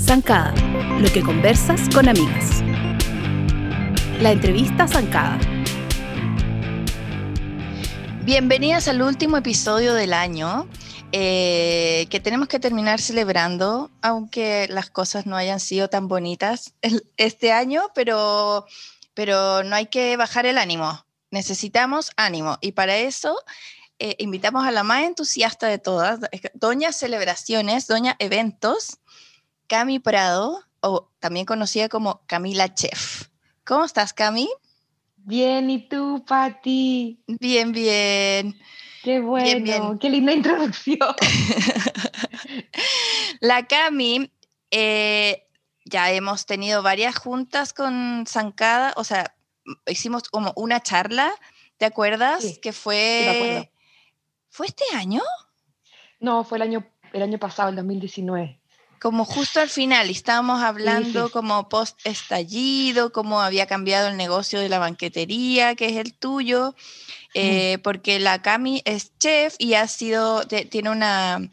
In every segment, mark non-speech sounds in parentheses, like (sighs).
Zancada, lo que conversas con amigas. La entrevista Zancada. Bienvenidas al último episodio del año, eh, que tenemos que terminar celebrando, aunque las cosas no hayan sido tan bonitas este año, pero, pero no hay que bajar el ánimo. Necesitamos ánimo y para eso eh, invitamos a la más entusiasta de todas, Doña Celebraciones, Doña Eventos, Cami Prado, o también conocida como Camila Chef. ¿Cómo estás, Cami? Bien, ¿y tú, Patti? Bien, bien. Qué bueno, qué linda introducción. (laughs) la Cami, eh, ya hemos tenido varias juntas con Zancada, o sea, hicimos como una charla, ¿te acuerdas? que fue... ¿Fue este año? No, fue el año, el año pasado, el 2019 como justo al final, estábamos hablando como post estallido, cómo había cambiado el negocio de la banquetería, que es el tuyo, eh, porque la Cami es chef y ha sido, tiene una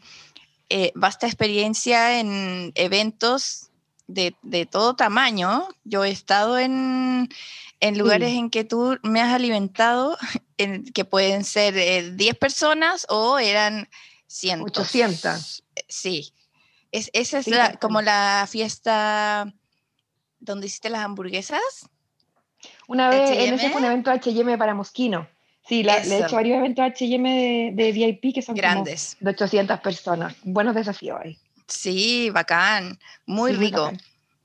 eh, vasta experiencia en eventos de, todo tamaño. Yo he estado en, lugares en que tú me has alimentado, (laughs) en, que pueden ser 10 eh, personas o eran cientos. 800. Sí. Es, esa es la, como la fiesta donde hiciste las hamburguesas. Una vez, en ese fue un evento HM para Mosquino. Sí, le he hecho varios eventos HM de, VIP que son grandes. de 800 personas. Buenos desafíos ahí. Sí, bacán. Muy rico.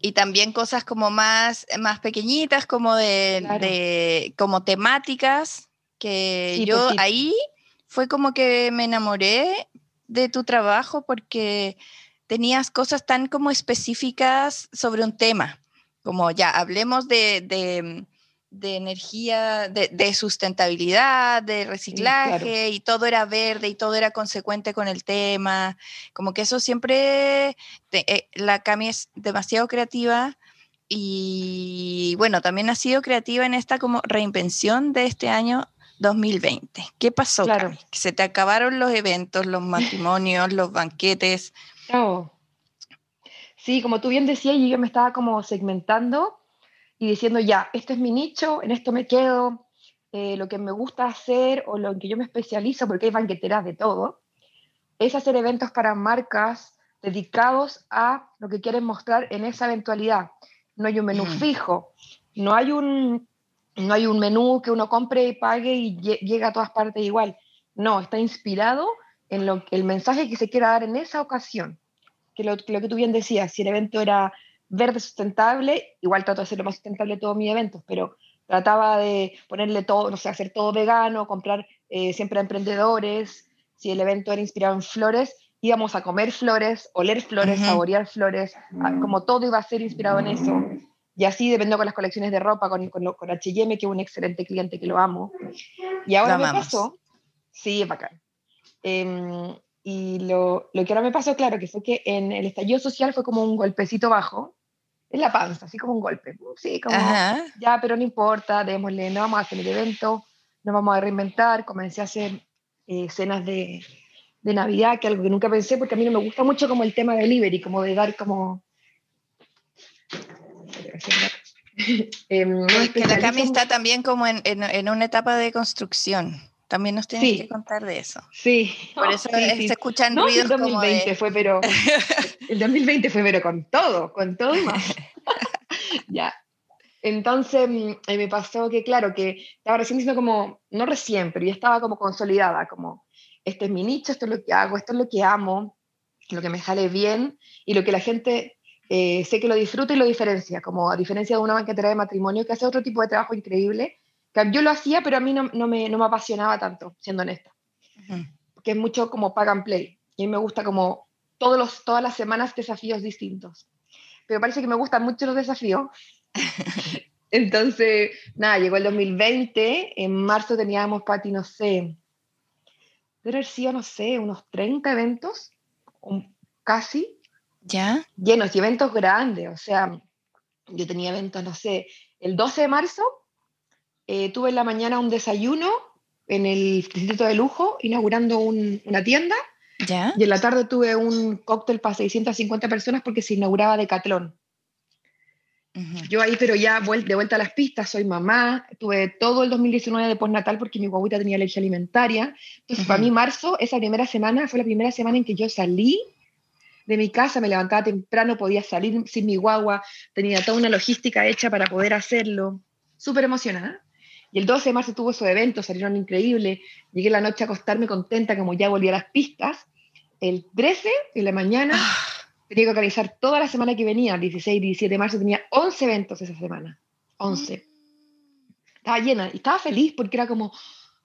Y también cosas como más, más pequeñitas, como de, como temáticas, que yo ahí fue como que me enamoré de tu trabajo porque tenías cosas tan como específicas sobre un tema, como ya hablemos de, energía, de, sustentabilidad, de reciclaje, y todo era verde y todo era consecuente con el tema, como que eso siempre, eh, la Cami es demasiado creativa. Y bueno, también ha sido creativa en esta como reinvención de este año 2020. ¿Qué pasó? Claro. Que se te acabaron los eventos, los matrimonios, los banquetes. (laughs) Sí, como tú bien decías, yo me estaba como segmentando y diciendo, ya, este es mi nicho, en esto me quedo, eh, lo que me gusta hacer o lo en que yo me especializo, porque hay banqueteras de todo, es hacer eventos para marcas dedicados a lo que quieren mostrar en esa eventualidad. No hay un menú fijo, no hay un, no hay un menú que uno compre y pague y llega a todas partes igual. No, está inspirado en lo, el mensaje que se quiera dar en esa ocasión. Que lo, que tú bien decías, si el evento era verde sustentable, igual trato de hacer lo más sustentable todos mis eventos, pero trataba de ponerle todo, no sé, hacer todo vegano, comprar eh, siempre a emprendedores. Si el evento era inspirado en flores, íbamos a comer flores, oler flores, saborear flores, como todo iba a ser inspirado en eso. Y así dependiendo con las colecciones de ropa, con, con, con H&M, que es un excelente cliente que lo amo. Y ahora me pasó, sí, es bacán. Em, y lo, lo, que ahora me pasó, claro, que fue que en el estallido social fue como un golpecito bajo, en la panza, así como un golpe. Sí, como, ya, pero no importa, démosle, no vamos a hacer el evento, nos vamos a reinventar. Comencé a hacer eh, cenas de, de Navidad, que algo que nunca pensé, porque a mí no me gusta mucho como el tema delivery, como de dar como... (laughs) eh, que la Cami está también como en, en, en, una etapa de construcción. También nos tienes que contar de eso. Sí. Por eso se escuchan ruidos el 2020 fue, pero (laughs) el 2020 fue, pero con todo, con todo más. (laughs) ya. Entonces mm, eh, me pasó que, claro, que estaba recién diciendo como, no recién, pero ya estaba como consolidada, como, este es mi nicho, esto es lo que hago, esto es lo que amo, lo que me sale bien y lo que la gente eh, sé que lo disfruta y lo diferencia, como a diferencia de una banquetera de matrimonio que hace otro tipo de trabajo increíble, yo lo hacía, pero a mí no, no, me, no me, apasionaba tanto, siendo honesta. Que es mucho como pack and play. Y a mí me gusta como todos los, todas las semanas desafíos distintos. Pero parece que me gustan mucho los desafíos. (laughs) Entonces, nada, llegó el 2020. En marzo teníamos, Pati, no sé, debe haber sido, no sé, unos 30 eventos, casi. ¿Ya? Llenos y eventos grandes. O sea, yo tenía eventos, no sé, el 12 de marzo eh, tuve en la mañana un desayuno en el Instituto de Lujo inaugurando una tienda. ¿Ya? Y en la tarde tuve un cóctel para 650 personas porque se inauguraba Decathlon. Yo ahí, pero ya de vuelta a las pistas, soy mamá, tuve todo el 2019 de postnatal porque mi guaguita tenía leche alimentaria. Entonces, para mí, marzo, esa primera semana, fue la primera semana en que yo salí de mi casa, me levantaba temprano, podía salir sin mi guagua, tenía toda una logística hecha para poder hacerlo. Súper emocionada. Y el 12 de marzo tuvo esos eventos, salieron increíbles. Llegué la noche a acostarme contenta, como ya volví a las pistas. El 13 de la mañana ah. tenía que organizar toda la semana que venía, el 16 y 17 de marzo, tenía 11 eventos esa semana. 11. Estaba llena y estaba feliz porque era como,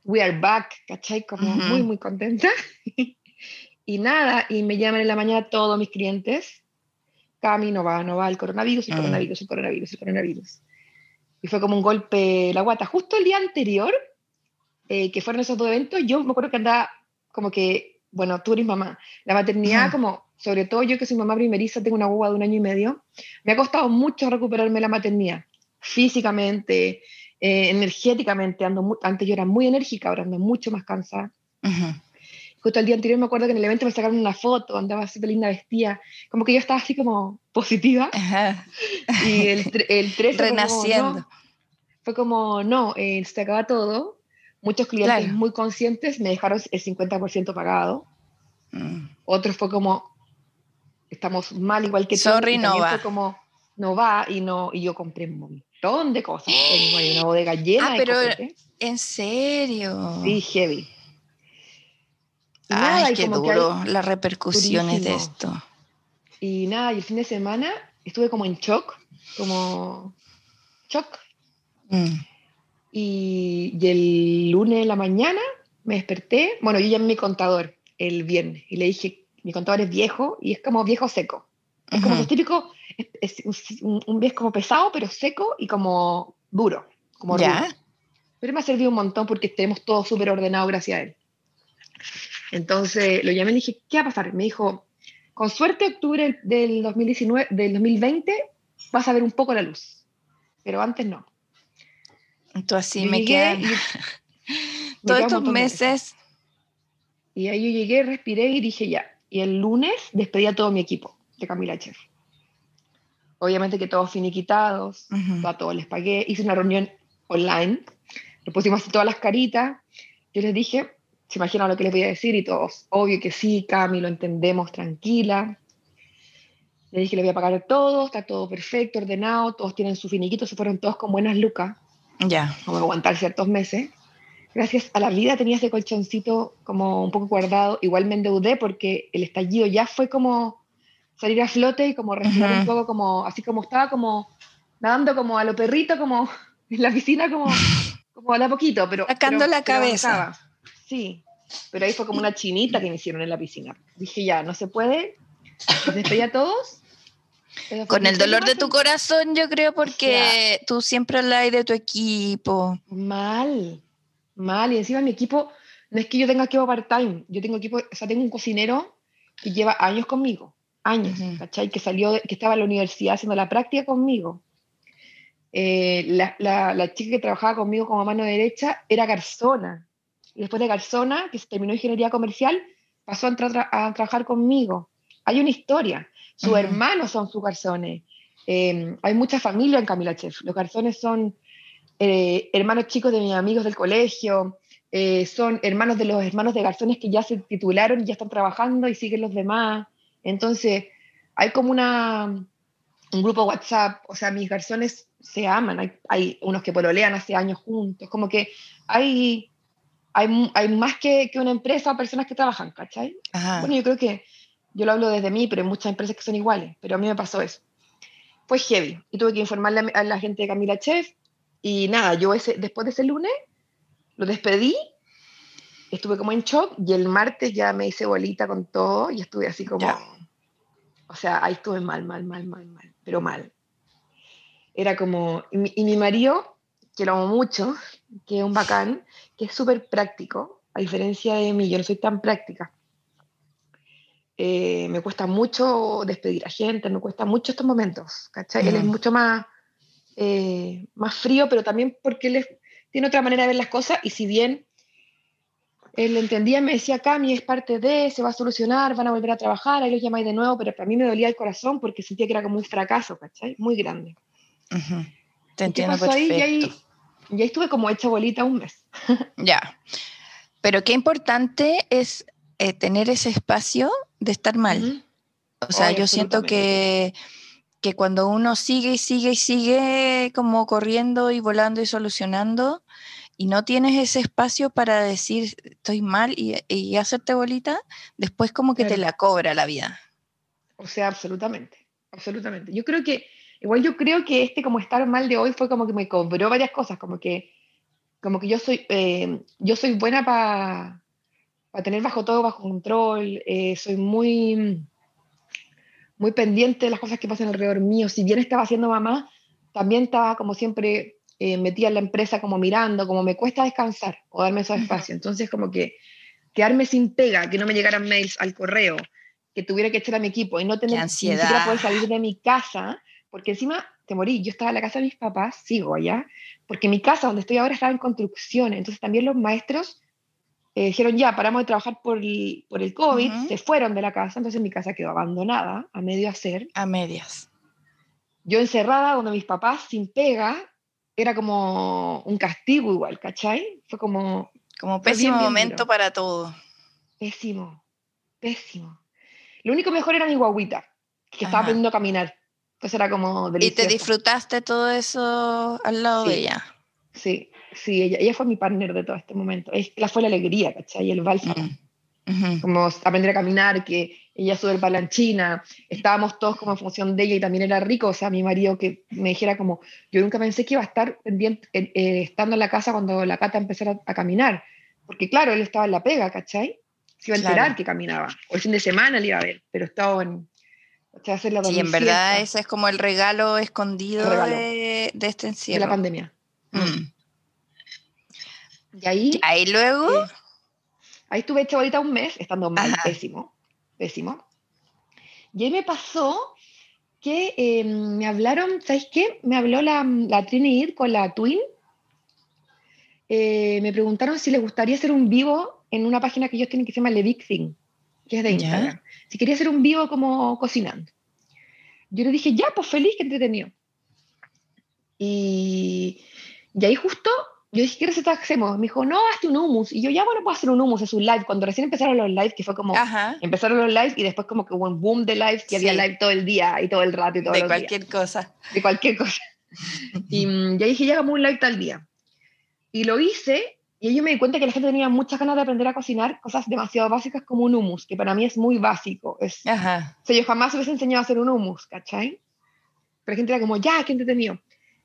we are back, ¿cachai? Como muy, muy contenta. (laughs) y nada, y me llaman en la mañana todos mis clientes. Cami, no va, no va, el coronavirus, el ah. coronavirus, el coronavirus, el coronavirus y fue como un golpe la guata. Justo el día anterior, eh, que fueron esos dos eventos, yo me acuerdo que andaba como que, bueno, tú eres mamá, la maternidad como, sobre todo yo que soy mamá primeriza, tengo una guagua de un año y medio, me ha costado mucho recuperarme la maternidad, físicamente, eh, energéticamente, ando antes yo era muy enérgica, ahora ando mucho más cansada. Justo el día anterior me acuerdo que en el evento me sacaron una foto, andaba así linda vestida, como que yo estaba así como positiva. (laughs) Y el, el 13 Renaciendo. Fue como, no, eh, se acaba todo. Muchos clientes muy conscientes me dejaron el 50% pagado. Mm. Otros fue como, estamos mal igual que tú. Sorry, no va. Fue como, no va y, no, y yo compré un montón de cosas. Tengo una bodega llena ah, pero ¿en serio? Sí, heavy. Ay, qué duro las repercusiones de esto. Y nada, y el fin de semana estuve como en shock, como shock. Mm. Y, el lunes en la mañana me desperté, bueno, yo llamé a mi contador el viernes y le dije, mi contador es viejo y es como viejo seco. Es como típico, es, un, un viejo como pesado, pero seco y como duro, como ¿Ya? Pero me ha servido un montón porque tenemos todo súper ordenado gracias a él. Entonces lo llamé y dije, ¿qué va a pasar? Me dijo, con suerte octubre del, 2019, del 2020 vas a ver un poco la luz, pero antes no. Entonces así me quedan (laughs) todos estos meses. Y ahí yo llegué, respiré y dije ya. Y el lunes despedí a todo mi equipo de Camila Chef. Obviamente que todos finiquitados, a todos les pagué. Hice una reunión online, le pusimos todas las caritas. Yo les dije, se imaginan lo que les voy a decir y todos, obvio que sí, Cami, lo entendemos, tranquila. Le dije, le voy a pagar todo, está todo perfecto, ordenado, todos tienen su finiquito, se fueron todos con buenas lucas. Ya. Como aguantar ciertos meses. Gracias a la vida tenía ese colchoncito como un poco guardado. Igual me endeudé porque el estallido ya fue como salir a flote y como respirar un poco como, así como estaba como nadando como a lo perrito, como en la piscina, como, como a la poquito, pero... Sacando la cabeza. Sí, pero ahí fue como una chinita que me hicieron en la piscina. Dije, ya, no se puede. (laughs) Despedí a todos. Con el dolor de tu corazón, yo creo, porque tú siempre hablas de tu equipo. Mal, mal. Y encima mi equipo, no es que yo tenga equipo part-time, yo tengo equipo, o sea, tengo un cocinero que lleva años conmigo, años, ¿cachai? Que salió, que estaba en la universidad haciendo la práctica conmigo. Eh, la, la, la, chica que trabajaba conmigo como mano derecha era garzona, y después de Garzona, que se terminó ingeniería comercial, pasó a, a trabajar conmigo. Hay una historia. Sus hermanos son sus garzones. Em, hay mucha familia en Camila Chef. Los garzones son eh, hermanos chicos de mis amigos del colegio, eh, son hermanos de los hermanos de garzones que ya se titularon y ya están trabajando y siguen los demás. Entonces, hay como una, un grupo WhatsApp, o sea, mis garzones se aman, hay, hay unos que pololean hace años juntos, como que hay, hay, hay más que, que, una empresa personas que trabajan, ¿cachai? Bueno, yo creo que yo lo hablo desde mí, pero hay muchas empresas que son iguales, pero a mí me pasó eso. Fue heavy y tuve que informarle a, la gente de Camila Chef y nada, yo ese, después de ese lunes lo despedí, estuve como en shock y el martes ya me hice bolita con todo y estuve así como... O sea, ahí estuve mal, mal, mal, mal, mal, pero mal. Era como... y mi marido, que lo amo mucho, que es un bacán, que es súper práctico, a diferencia de mí, yo no soy tan práctica. Eh, me cuesta mucho despedir a gente, me cuesta mucho estos momentos, ¿cachai? Él es mucho más, eh, más frío, pero también porque él tiene otra manera de ver las cosas y si bien él entendía, me decía, Cami, es parte de, se va a solucionar, van a volver a trabajar, ahí los llamáis de nuevo, pero para mí me dolía el corazón porque sentía que era como un fracaso, ¿cachai? Muy grande. Te entiendo perfecto. Ahí? Y ahí, y ahí estuve como hecha bolita un mes. (laughs) ya. Pero qué importante es eh, tener ese espacio de estar mal. O sea, yo siento que, que cuando uno sigue y sigue y sigue como corriendo y volando y solucionando, y no tienes ese espacio para decir estoy mal y, hacerte bolita, después como que te la cobra la vida. O sea, absolutamente, absolutamente. Yo creo que, igual yo creo que este como estar mal de hoy fue como que me cobró varias cosas, como que, como que yo soy, eh, yo soy buena para tener bajo todo bajo control, eh, soy muy, muy pendiente de las cosas que pasan alrededor mío. Si bien estaba haciendo mamá, también estaba como siempre eh, metía en la empresa como mirando, como me cuesta descansar o darme esos espacios. Entonces, como que quedarme sin pega, que no me llegaran mails al correo, que tuviera que echar a mi equipo y no tener ni siquiera poder salir de mi casa, porque encima te morí. Yo estaba en la casa de mis papás, sigo allá, porque mi casa donde estoy ahora estaba en construcción. Entonces, también los maestros eh, dijeron ya, paramos de trabajar por el, por el COVID, se fueron de la casa, entonces mi casa quedó abandonada, a medio hacer. A medias. Yo encerrada, donde mis papás sin pega, era como un castigo igual, ¿cachai? Fue como... Como pésimo momento para todo. Pésimo, pésimo. Lo único mejor era mi guaguita, que estaba aprendiendo a caminar. Entonces era como delicioso. ¿Y te disfrutaste todo eso al lado de ella? Sí, sí, ella, ella fue mi partner de todo este momento. la fue la alegría, ¿cachai? El bálsamo. Mm. Como aprender a caminar, que ella sube el palanchina, estábamos todos como en función de ella y también era rico, o sea, mi marido que me dijera como, yo nunca pensé que iba a estar pendiente, eh, eh, estando en la casa cuando la cata empezara a, caminar, porque claro, él estaba en la pega, ¿cachai? Se iba a enterar que caminaba, o el fin de semana le iba a ver, pero estaba en... La sí, en verdad ese es como el regalo escondido De, este encierro. De la pandemia. Mm. Y ahí... Ahí luego... Eh, Ahí estuve hecha ahorita un mes, estando mal, pésimo, pésimo. Y ahí me pasó que em, me hablaron, ¿sabes qué? Me habló la, la Trinidad con la Twin. Eh, me preguntaron si les gustaría hacer un vivo en una página que ellos tienen que se llama Le Big Thing, que es de Instagram. Si quería hacer un vivo como cocinando. Yo le dije, ya, pues feliz, que entretenido. Y, y ahí justo yo dije, ¿qué receta hacemos? Me dijo, no, hazte un hummus. Y yo, ya, bueno, puedo hacer un hummus, es un live. Cuando recién empezaron los lives, que fue como, empezaron los lives y después como que hubo un boom de lives, que había live todo el día y todo el rato y todo De cualquier cosa. De cualquier cosa. y mm, ya dije, ya hagamos un live tal día. Y lo hice y yo me di cuenta que la gente tenía muchas ganas de aprender a cocinar cosas demasiado básicas como un hummus, que para mí es muy básico. Es, Ajá. O sea, yo jamás hubiese enseñado a hacer un hummus, ¿cachai? Pero la gente era como, ya, qué entretenido.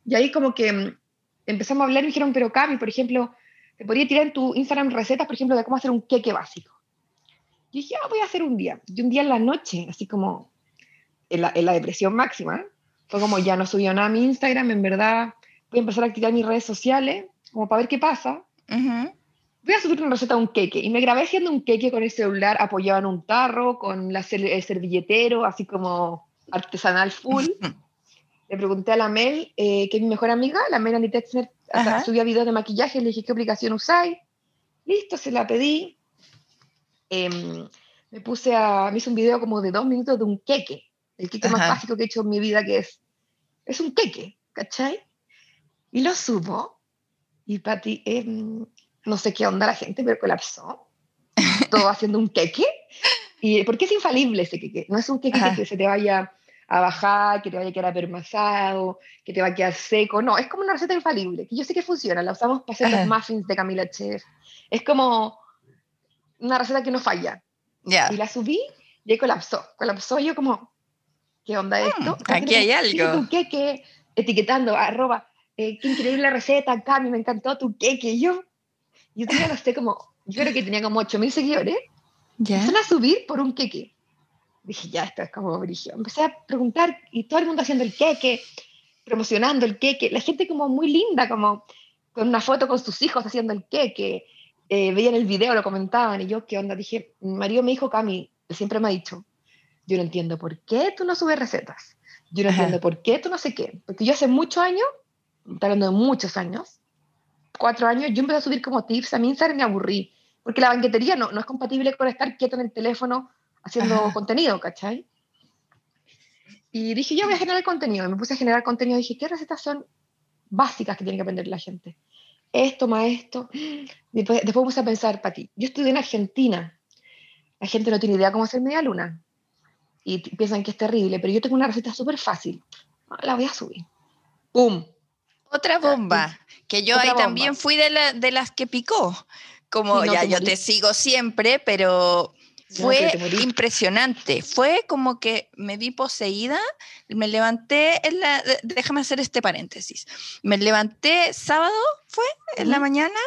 Y ahí como que mm, empezamos a hablar y me dijeron, pero Cami, por ejemplo, te podría tirar en tu Instagram recetas, por ejemplo, de cómo hacer un queque básico. Y dije, ah, voy a hacer un día. Y un día en la noche, así como en la, en la depresión máxima, fue como ya no subió nada a mi Instagram, en verdad voy a empezar a activar mis redes sociales, como para ver qué pasa. Voy a subir una receta de un queque. Y me grabé haciendo un queque con el celular apoyado en un tarro, con la, el servilletero, así como artesanal full (laughs) le pregunté a la Mel, eh, que es mi mejor amiga, la Mel Andy Texner, subía videos de maquillaje, le dije, ¿qué aplicación usáis? Listo, se la pedí. Em, me puse a, me hice un video como de dos minutos de un queque, el queque más básico que he hecho en mi vida, que es, es un queque, ¿cachai? Y lo subo, y Pati, em, no sé qué onda la gente, pero colapsó, todo haciendo un queque, y porque es infalible ese queque, no es un queque que se te vaya a bajar, que te vaya a quedar apermazado, que te va a quedar seco. No, es como una receta infalible, que yo sé que funciona, la usamos para hacer los muffins de Camila Chef. Es como una receta que no falla. Y la subí y ahí colapsó. Colapsó yo como, ¿qué onda mm, esto? aquí hay algo. ¿Qué, qué? Etiquetando, arroba, eh, qué increíble receta, Cami, me encantó tu queque. yo, yo tenía, no sé, como, yo creo que tenía como 8.000 seguidores. Ya. Yeah. a subir por un queque dije, ya, esto es como brillo. Empecé a preguntar y todo el mundo haciendo el queque, promocionando el queque. La gente como muy linda, como con una foto con sus hijos haciendo el queque. Eh, veían el video, lo comentaban y yo, ¿qué onda? Dije, Mario me dijo, Cami, siempre me ha dicho, yo no entiendo por qué tú no subes recetas. Yo no entiendo por qué tú no sé qué. Porque yo hace muchos años, hablando de muchos años, cuatro años, yo empecé a subir como tips a mi Instagram y me aburrí. porque la banquetería no, no es compatible con estar quieto en el teléfono haciendo contenido, ¿cachai? Y dije, yo voy a generar contenido. Y me puse a generar contenido. Y dije, ¿qué recetas son básicas que tiene que aprender la gente? Esto, más esto. Después, después puse a pensar, Pati, yo estudié en Argentina. La gente no tiene idea cómo hacer media luna. Y piensan que es terrible, pero yo tengo una receta súper fácil. La voy a subir. ¡Pum! Otra bomba, que yo ahí también fui de, de, las que picó. Como ya yo te sigo siempre, pero fue impresionante. Fue como que me vi poseída, me levanté en la, déjame hacer este paréntesis. Me levanté sábado, fue en la mañana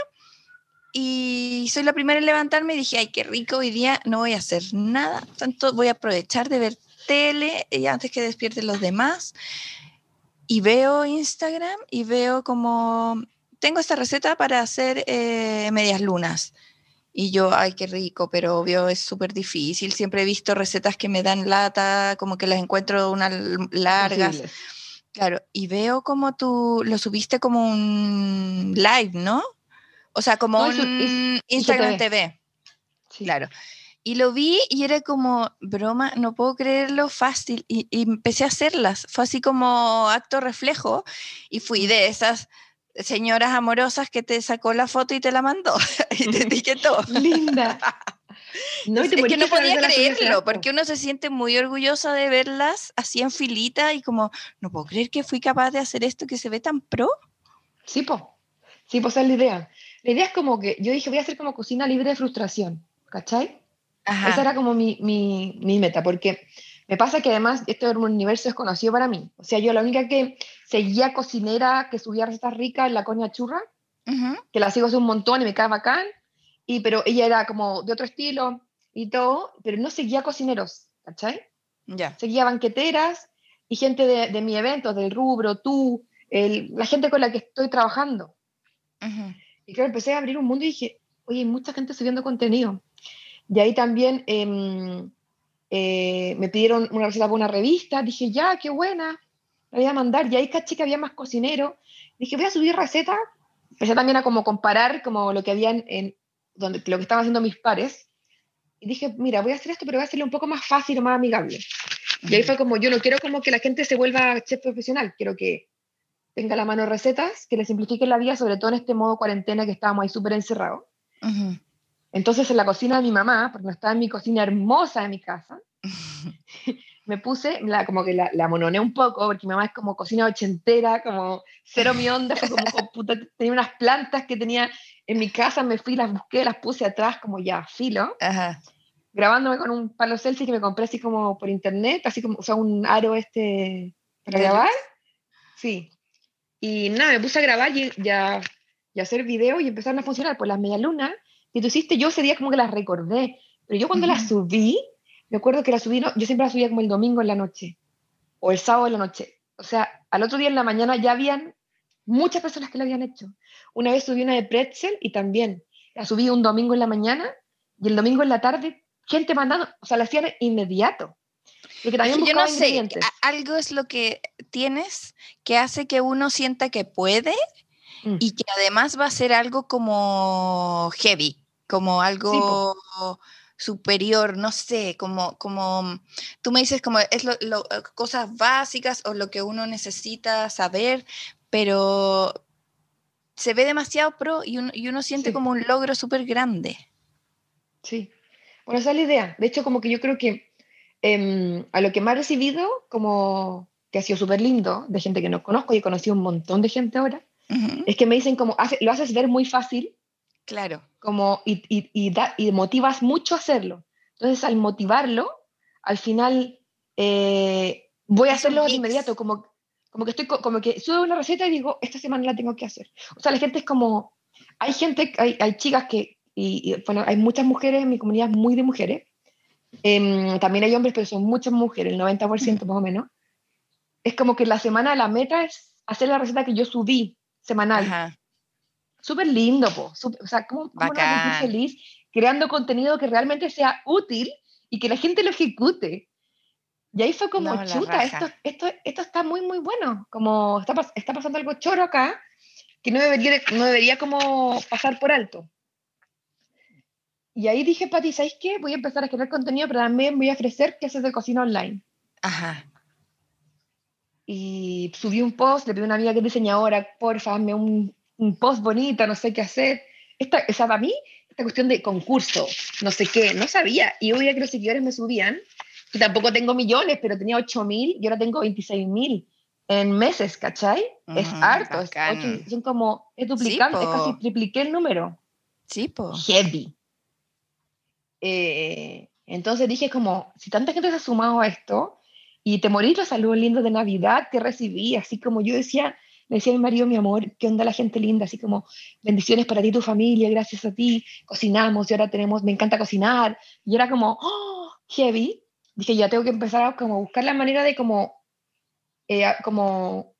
y soy la primera en levantarme y dije, ay, qué rico, hoy día no voy a hacer nada, tanto voy a aprovechar de ver tele y antes que despierten los demás. Y veo Instagram y veo como, tengo esta receta para hacer eh, medias lunas. Y yo, ay, qué rico, pero obvio es súper difícil. Siempre he visto recetas que me dan lata, como que las encuentro unas largas. Claro, y veo como tú lo subiste como un live, ¿no? O sea, como un Instagram TV. Claro. Y lo vi y era como, broma, no puedo creerlo fácil. Y, y, empecé a hacerlas. Fue así como acto reflejo. Y fui de esas señoras amorosas que te sacó la foto y te la mandó (laughs) y te (laughs) etiquetó. Linda. (laughs) No, es que no podía creerlo, porque uno se siente muy orgullosa de verlas así en filita y como, no puedo creer que fui capaz de hacer esto que se ve tan pro. Sí, po. Sí, pues esa es la idea. La idea es como que yo dije, voy a hacer como cocina libre de frustración, ¿cachai? Esa era como mi, mi, mi meta, porque me pasa que además este universo es conocido para mí. O sea, yo la única que seguía cocinera que subía recetas ricas en la coña churra, que la sigo hace un montón y me cae bacán, y, pero ella era como de otro estilo y todo, pero no seguía cocineros, ¿cachai? Ya. Seguía banqueteras y gente de, de mi evento, del rubro, tú, el, la gente con la que estoy trabajando. Y claro, empecé a abrir un mundo y dije, oye, hay mucha gente subiendo contenido. Y ahí también... Eh, eh, me pidieron una receta para una revista, dije, ya, qué buena, la voy a mandar, y ahí caché que había más cocinero, dije, voy a subir receta, empecé también a como comparar como lo que habían en, donde, lo que estaban haciendo mis pares, y dije, mira, voy a hacer esto, pero voy a hacerlo un poco más fácil o más amigable. Y ahí fue como, yo no quiero como que la gente se vuelva chef profesional, quiero que tenga la mano recetas, que le simplifiquen la vida, sobre todo en este modo cuarentena que estábamos ahí súper encerrados. Entonces en la cocina de mi mamá, porque no estaba en mi cocina hermosa de mi casa, (laughs) (laughs) me puse, la, como que la, la mononé un poco, porque mi mamá es como cocina ochentera, como cero mi onda, fue como, (laughs) puta, tenía unas plantas que tenía en mi casa, me fui, las busqué, las puse atrás como ya, filo, grabándome con un palo selfie que me compré así como por internet, así como, o sea, un aro este para grabar. Sí. Y nada, me puse a grabar y, ya y a hacer video y empezaron a funcionar por las medialunas y tú hiciste, yo ese día como que las recordé, pero yo cuando las subí, me acuerdo que las subí, yo siempre las subía como el domingo en la noche, o el sábado en la noche. O sea, al otro día en la mañana ya habían muchas personas que lo habían hecho. Una vez subí una de pretzel y también la subí un domingo en la mañana y el domingo en la tarde, gente mandando, o sea, la hacían inmediato. Porque también yo no sé, algo es lo que tienes que hace que uno sienta que puede Mm. y que además va a ser algo como heavy, como algo superior, no sé, como, como tú me dices, como es lo, eh, cosas básicas o lo que uno necesita saber, pero se ve demasiado pro y uno, y uno siente como un logro súper grande. Sí, bueno, esa es la idea. De hecho, como que yo creo que em, a lo que más he recibido, como que ha sido súper lindo, de gente que no conozco y he conocido un montón de gente ahora, es que me dicen como, lo haces ver muy fácil. Claro. Como, y, y, y, y motivas mucho a hacerlo. Entonces, al motivarlo, al final eh, voy a hacerlo de inmediato, como, como que estoy como que subo una receta y digo, esta semana la tengo que hacer. O sea, la gente es como, hay gente, hay, hay chicas que, y, bueno, hay muchas mujeres en mi comunidad, muy de mujeres. Em, también hay hombres, pero son muchas mujeres, el 90% más o menos. Es como que la semana la meta es hacer la receta que yo subí semanal. Súper lindo, po. o sea, ¿cómo, cómo feliz creando contenido que realmente sea útil y que la gente lo ejecute? Y ahí fue como, chuta, esto, esto, esto está muy, muy bueno. Como está, está pasando algo choro acá que no debería, no debería como pasar por alto. Y ahí dije, Pati, ¿sabes qué? Voy a empezar a crear contenido, pero también voy a ofrecer clases de cocina online. Ajá. Y subí un post, le pedí a una amiga que es diseñadora, porfa, hazme un, un post bonito, no sé qué hacer. Esta, o sea, para mí, esta cuestión de concurso, no sé qué, no sabía. Y yo veía que los seguidores me subían, y tampoco tengo millones, pero tenía 8 mil, y ahora tengo 26 mil en meses, ¿cachai? es harto, es son como, es duplicante, casi tripliqué el número. Sí, po. Heavy. Eh, entonces dije como, si tanta gente se ha sumado a esto y te morís los saludos lindos de Navidad que recibí, así como yo decía, le decía a mi marido, mi amor, ¿qué onda la gente linda? Así como, bendiciones para ti y tu familia, gracias a ti, cocinamos y ahora tenemos, me encanta cocinar. Y era como, oh, heavy. Dije, ya tengo que empezar a como buscar la manera de como, eh, como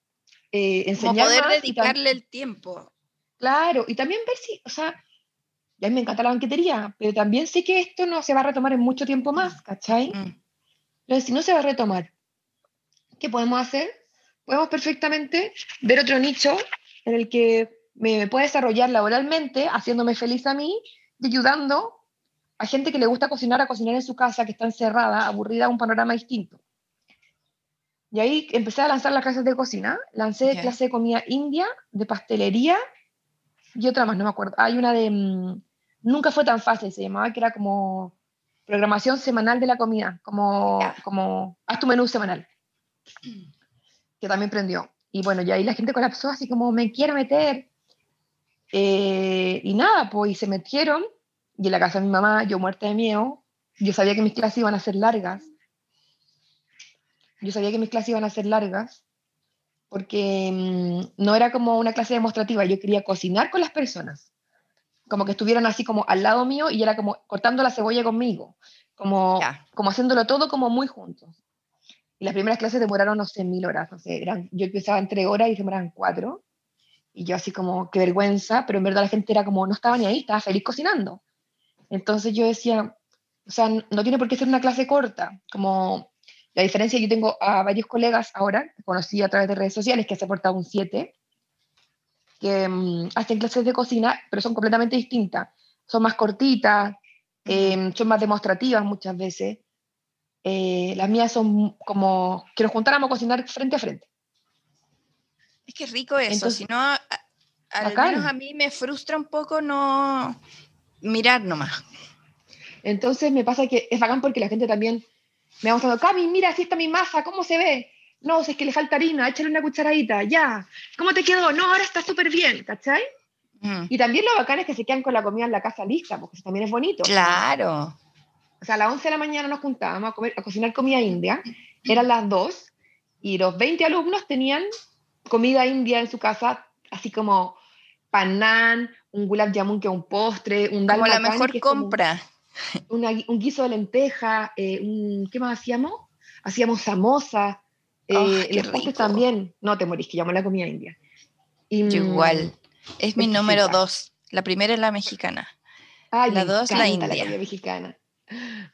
eh, enseñar como poder dedicarle el tiempo. Claro, y también ver si, o sea, ya me encanta la banquetería, pero también sé que esto no se va a retomar en mucho tiempo más, ¿cachai? Mm. Entonces, si no se va a retomar, ¿qué podemos hacer? Podemos perfectamente ver otro nicho en el que me, pueda desarrollar laboralmente, haciéndome feliz a mí y ayudando a gente que le gusta cocinar a cocinar en su casa, que está encerrada, aburrida, a un panorama distinto. Y ahí empecé a lanzar las clases de cocina. Lancé clase de comida india, de pastelería y otra más, no me acuerdo. Hay una de mm, nunca fue tan fácil, se llamaba, que era como programación semanal de la comida, como, como haz tu menú semanal, que también prendió. Y bueno, y ahí la gente colapsó así como, me quiero meter. Eh, y nada, pues, y se metieron, y en la casa de mi mamá, yo muerta de miedo, yo sabía que mis clases iban a ser largas. Yo sabía que mis clases iban a ser largas, porque mm, no era como una clase demostrativa, yo quería cocinar con las personas como que estuvieran así como al lado mío y era como cortando la cebolla conmigo, como, como haciéndolo todo como muy juntos. Y las primeras clases demoraron, no sé, mil horas, no sé, eran, yo empezaba en tres horas y demoraban cuatro. Y yo así como, qué vergüenza, pero en verdad la gente era como, no estaba ni ahí, estaba feliz cocinando. Entonces yo decía, o sea, no tiene por qué ser una clase corta, como la diferencia, yo tengo a varios colegas ahora, conocí a través de redes sociales, que se ha portado un 7, que mm, hacen clases de cocina, pero son completamente distintas. Son más cortitas, em, son más demostrativas muchas veces. Eh, las mías son como que nos juntáramos a cocinar frente a frente. Es que rico eso, si no, al menos a mí me frustra un poco no mirar nomás. Entonces me pasa que es bacán porque la gente también me ha mostrado, Cami, mira, así está mi masa, ¿cómo se ve? No, si es que le falta harina, échale una cucharadita, ya. ¿Cómo te quedó? No, ahora está súper bien, ¿cachai? Mm. Y también lo bacán es que se quedan con la comida en la casa lista, porque eso también es bonito. Claro. O sea, a las 11 de la mañana nos juntábamos a, comer, a cocinar comida india, eran las 2, y los 20 alumnos tenían comida india en su casa, así como panán, un gulab jamun que es un postre, un dal Como la mejor compra. un guiso de lenteja, eh, ¿qué más hacíamos? Hacíamos samosa, eh, los también. No te morís, que llamo la comida india. igual. Es mi número dos. La primera es la mexicana. la dos, la india. La comida mexicana.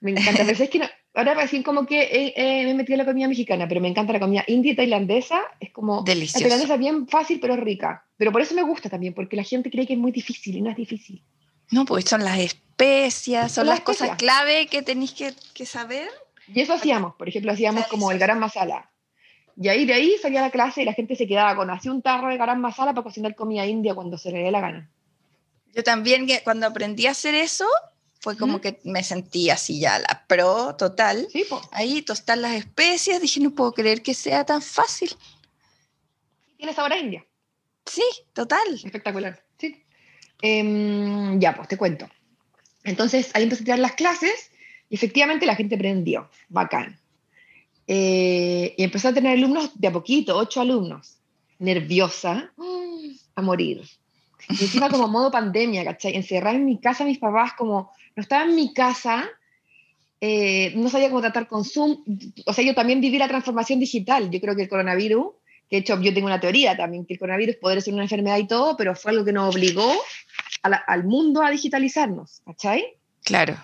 Me encanta. pero es que ahora recién como que me he metido en la comida mexicana, pero me encanta la comida india y tailandesa. Es como. Deliciosa. La tailandesa es bien fácil, pero rica. Pero por eso me gusta también, porque la gente cree que es muy difícil y no es difícil. No, pues son las especias, son, las, cosas clave que tenéis que, que, saber. Y eso hacíamos, por ejemplo, hacíamos como el garam masala. Y ahí de ahí salía la clase y la gente se quedaba con así un tarro de garam masala para cocinar comida india cuando se le dé la gana. Yo también cuando aprendí a hacer eso, fue como que me sentí así ya la pro total. Sí, Ahí tostar las especias, dije, no puedo creer que sea tan fácil. ¿Tienes ahora india? Sí, total. Espectacular, sí. Em, ya, pues te cuento. Entonces ahí empecé a tirar las clases y efectivamente la gente aprendió. Bacán. Eh, y empecé a tener alumnos de a poquito, ocho alumnos. Nerviosa, a morir. Y encima como modo pandemia, ¿cachai? Encerrada en mi casa, mis papás como, no estaba en mi casa, eh, no sabía cómo tratar con Zoom. O sea, yo también viví la transformación digital. Yo creo que el coronavirus, que de hecho yo tengo una teoría también, que el coronavirus podría ser una enfermedad y todo, pero fue algo que nos obligó al mundo a digitalizarnos, ¿cachai? Claro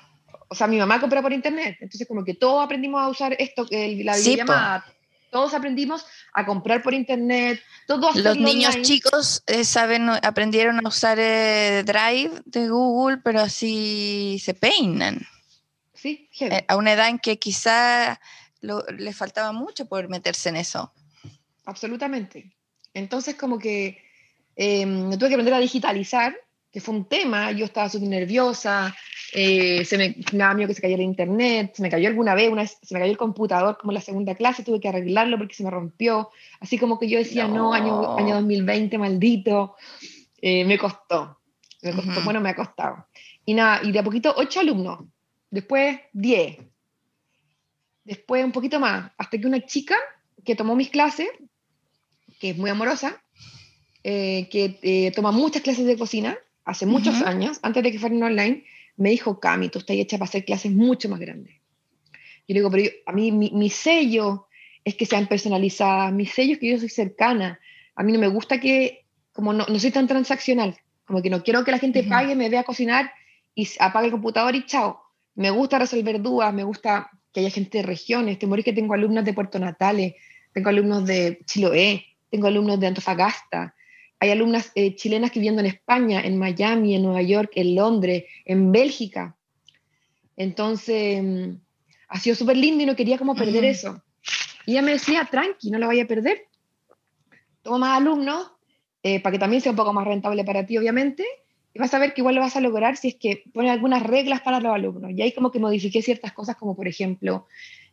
o sea, mi mamá compra por internet, entonces como que todos aprendimos a usar esto, la videollamada. Todos aprendimos a comprar por internet, todos Los niños chicos eh, saben, aprendieron a usar eh, Drive de Google, pero así se peinan. Sí, eh, a una edad en que quizá le faltaba mucho por meterse en eso. Absolutamente. Entonces, como que me tuve que aprender a digitalizar, que fue un tema, yo estaba súper nerviosa, eh, se me, daba miedo que se cayera el internet, se me cayó alguna vez, una, se me cayó el computador como en la segunda clase, tuve que arreglarlo porque se me rompió, así como que yo decía, no, año, año 2020, maldito, eh, me costó, me costó, bueno, me ha costado. Y nada, y de a poquito ocho alumnos, después diez, después un poquito más, hasta que una chica que tomó mis clases, que es muy amorosa, eh, que toma muchas clases de cocina, hace muchos años, antes de que fueran online, me dijo, Cami, tú estás hecha para hacer clases mucho más grandes. Yo le digo, pero a mí mi, sello es que sean personalizadas, mi sello es que yo soy cercana. A mí no me gusta que, como no, no soy tan transaccional, como que no quiero que la gente pague, me vea cocinar y apague el computador y chao. Me gusta resolver dudas, me gusta que haya gente de regiones. Te morí que tengo alumnos de Puerto Natales, tengo alumnos de Chiloé, tengo alumnos de Antofagasta, hay alumnas eh, chilenas que viviendo en España, en Miami, en Nueva York, en Londres, en Bélgica. Entonces, mm, ha sido súper lindo y no quería como perder eso. Y ella me decía, tranqui, no lo vaya a perder. Toma más alumnos, eh, para que también sea un poco más rentable para ti, obviamente, y vas a ver que igual lo vas a lograr si es que pones algunas reglas para los alumnos. Y ahí como que modifiqué ciertas cosas, como por ejemplo,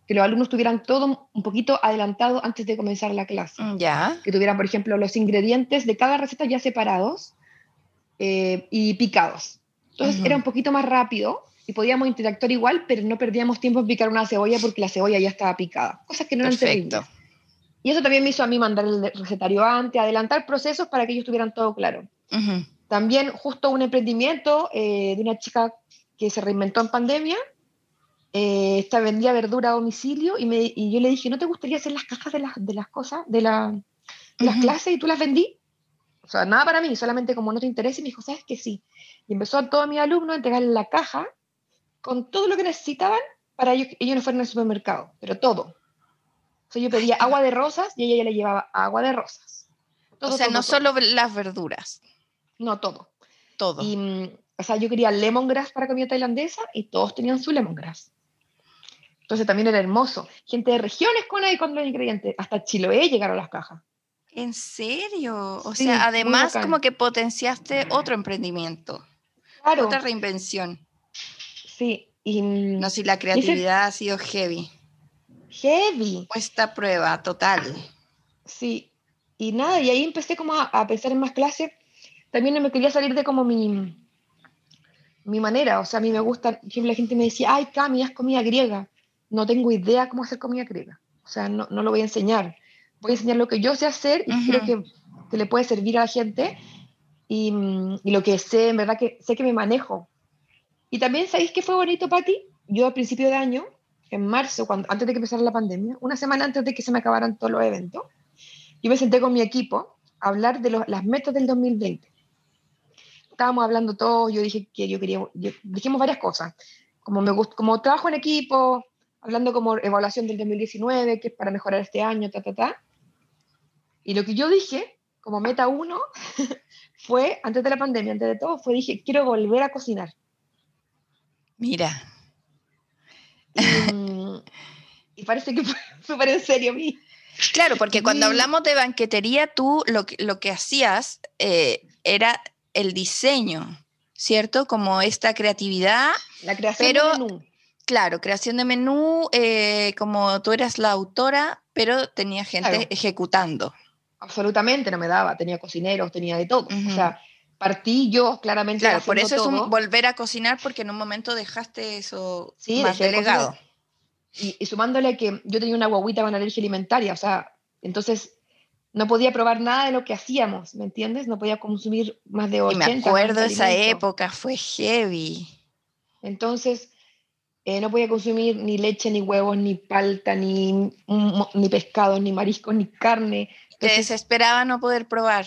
que los alumnos tuvieran todo un poquito adelantado antes de comenzar la clase. Mm, ya. Que tuvieran, por ejemplo, los ingredientes de cada receta ya separados eh, y picados. Entonces era un poquito más rápido y podíamos interactuar igual, pero no perdíamos tiempo en picar una cebolla porque la cebolla ya estaba picada. Cosas que no eran terribles. Y eso también me hizo a mí mandar el recetario antes, adelantar procesos para que ellos tuvieran todo claro. También justo un emprendimiento eh, de una chica que se reinventó en pandemia, eh, esta vendía verdura a domicilio y, me, y, yo le dije, ¿no te gustaría hacer las cajas de las, de las cosas, de, la, las clases y tú las vendí? O sea, nada para mí, solamente como no te interesa. Y me dijo, ¿sabes que sí? Y empezó a todos mis alumnos a entregarle la caja con todo lo que necesitaban para ellos, ellos no fueran al supermercado, pero todo. O sea, yo pedía agua de rosas y ella ya le llevaba agua de rosas. o sea, no solo las verduras. No, todo. Todo. Y, mm, o sea, yo quería lemongrass para comida tailandesa y todos tenían su lemongrass. Entonces también era hermoso. Gente de regiones con ahí con los ingredientes. Hasta Chiloé llegaron las cajas. ¿En serio? O sea, además como que potenciaste otro emprendimiento. Claro. Otra reinvención. Sí. Y, no, si la creatividad ha sido heavy. Heavy. Puesta prueba, total. Sí. Y nada, y ahí empecé como a, pensar en más clases. También no me quería salir de como mi, mi manera. O sea, a mí me gusta, por ejemplo, la gente me decía, ay, Cami, es comida griega no tengo idea cómo hacer comida griega. O sea, no, no, lo voy a enseñar. Voy a enseñar lo que yo sé hacer y creo que, que, le puede servir a la gente y, y, lo que sé, en verdad que sé que me manejo. Y también, ¿sabéis qué fue bonito, Patti? Yo a principio de año, en marzo, cuando, antes de que empezara la pandemia, una semana antes de que se me acabaran todos los eventos, yo me senté con mi equipo a hablar de las metas del 2020. Estábamos hablando todos, yo dije que yo quería, dijimos varias cosas, como, me como trabajo en equipo, hablando como evaluación del 2019, que es para mejorar este año, ta, ta, ta. Y lo que yo dije, como meta uno, (laughs) fue, antes de la pandemia, antes de todo, fue, dije, quiero volver a cocinar. Mira. Y, parece que fue (laughs) súper en serio a mí. Claro, porque cuando hablamos de banquetería, tú lo lo que hacías eh, era el diseño, ¿cierto? Como esta creatividad. La creación pero, menú. Claro, creación de menú, eh, como tú eras la autora, pero tenía gente ejecutando. Absolutamente, no me daba, tenía cocineros, tenía de todo. O sea, partí yo claramente. Claro, por eso es un volver a cocinar, porque en un momento dejaste eso sí, más delegado. Y, y, sumándole que yo tenía una guaguita con alergia alimentaria, o sea, entonces no podía probar nada de lo que hacíamos, ¿me entiendes? No podía consumir más de 80. Y me acuerdo de esa época, fue heavy. Entonces, eh, no podía consumir ni leche, ni huevos, ni palta, ni, ni pescados, ni mariscos, ni carne. Te desesperaba no poder probar.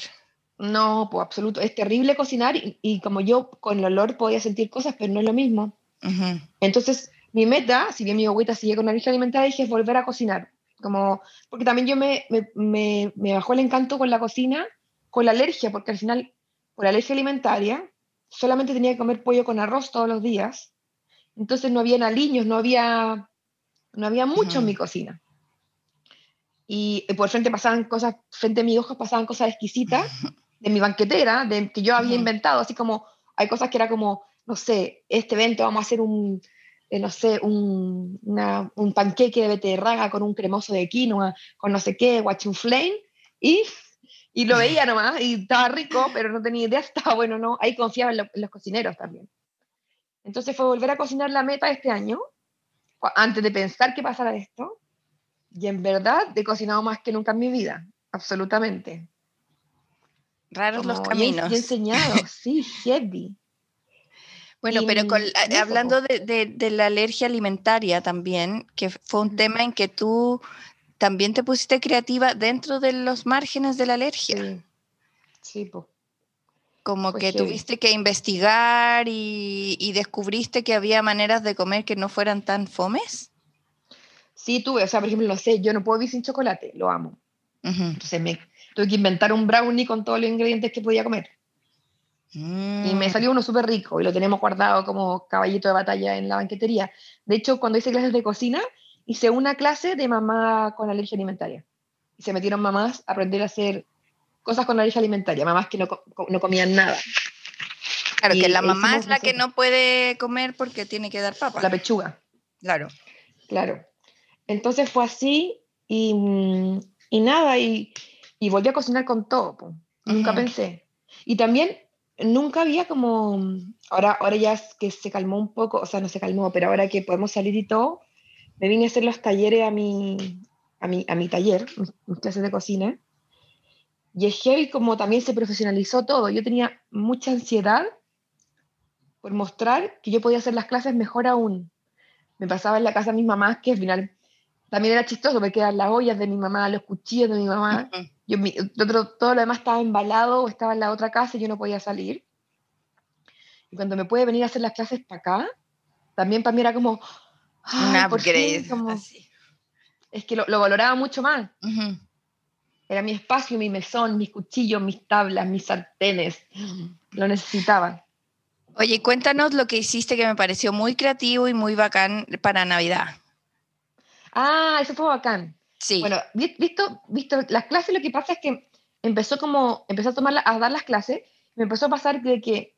No, pues absoluto. Es terrible cocinar y, como yo con el olor podía sentir cosas, pero no es lo mismo. Entonces, mi meta, si bien mi agüita sigue con la alimentaria, dije es volver a cocinar. Como, porque también yo me, me, me, bajó el encanto con la cocina, con la alergia, porque al final, por la alergia alimentaria, solamente tenía que comer pollo con arroz todos los días. Entonces no había aliños, no había, no había mucho en mi cocina. Y por frente pasaban cosas, frente a mis ojos pasaban cosas exquisitas (laughs) de mi banquetera, de, que yo había inventado, así como hay cosas que era como, no sé, este evento vamos a hacer un, eh, no sé, un, un panqueque de beterraga con un cremoso de quinoa, con no sé qué, guachuflane, y, y lo veía nomás, y estaba rico, pero no tenía idea, (laughs) estaba bueno, no, ahí confiaba en, los cocineros también. Entonces fue volver a cocinar la meta este año, antes de pensar que pasara esto, y en verdad he cocinado más que nunca en mi vida, absolutamente. Raros los caminos. Y, he enseñado, (laughs) sí, heavy. Bueno, pero hablando de, la alergia alimentaria también, que fue un tema en que tú también te pusiste creativa dentro de los márgenes de la alergia. Sí, pues. Como que tuviste que investigar y, descubriste que había maneras de comer que no fueran tan fomes. Sí, tuve, o sea, por ejemplo, no sé, yo no puedo vivir sin chocolate, lo amo. Entonces me tuve que inventar un brownie con todos los ingredientes que podía comer. Y me mm. salió uno súper rico y lo tenemos guardado como caballito de batalla en la banquetería. De hecho, cuando hice clases de cocina, hice una clase de mamá con alergia alimentaria. Y se metieron mamás a aprender a hacer cosas con alergia alimentaria, mamás que no, no comían nada. Claro, que la mamá es la que no puede comer porque tiene que dar papa. La pechuga. Claro. Claro. Entonces fue así y, y nada, y, y, volví a cocinar con todo. Nunca pensé. Y también nunca había como, ahora, ahora ya es que se calmó un poco, o sea, no se calmó, pero ahora que podemos salir y todo, me vine a hacer los talleres a mi, a mi, a mi taller, mis, clases de cocina, y es heavy como también se profesionalizó todo. Yo tenía mucha ansiedad por mostrar que yo podía hacer las clases mejor aún. Me pasaba en la casa de mis mamás, que al final también era chistoso, porque eran las ollas de mi mamá, los cuchillos de mi mamá. Yo, todo lo demás estaba embalado o estaba en la otra casa y yo no podía salir. Y cuando me puede venir a hacer las clases para acá, también para mí era como... Nah, por Es que lo, valoraba mucho más. Era mi espacio, mi mesón, mis cuchillos, mis tablas, mis sartenes. Lo necesitaba. Oye, cuéntanos lo que hiciste que me pareció muy creativo y muy bacán para Navidad. Ah, eso fue bacán. Sí. Bueno, visto, visto las clases, lo que pasa es que empezó como, empezó a, tomar, a dar las clases, me empezó a pasar de que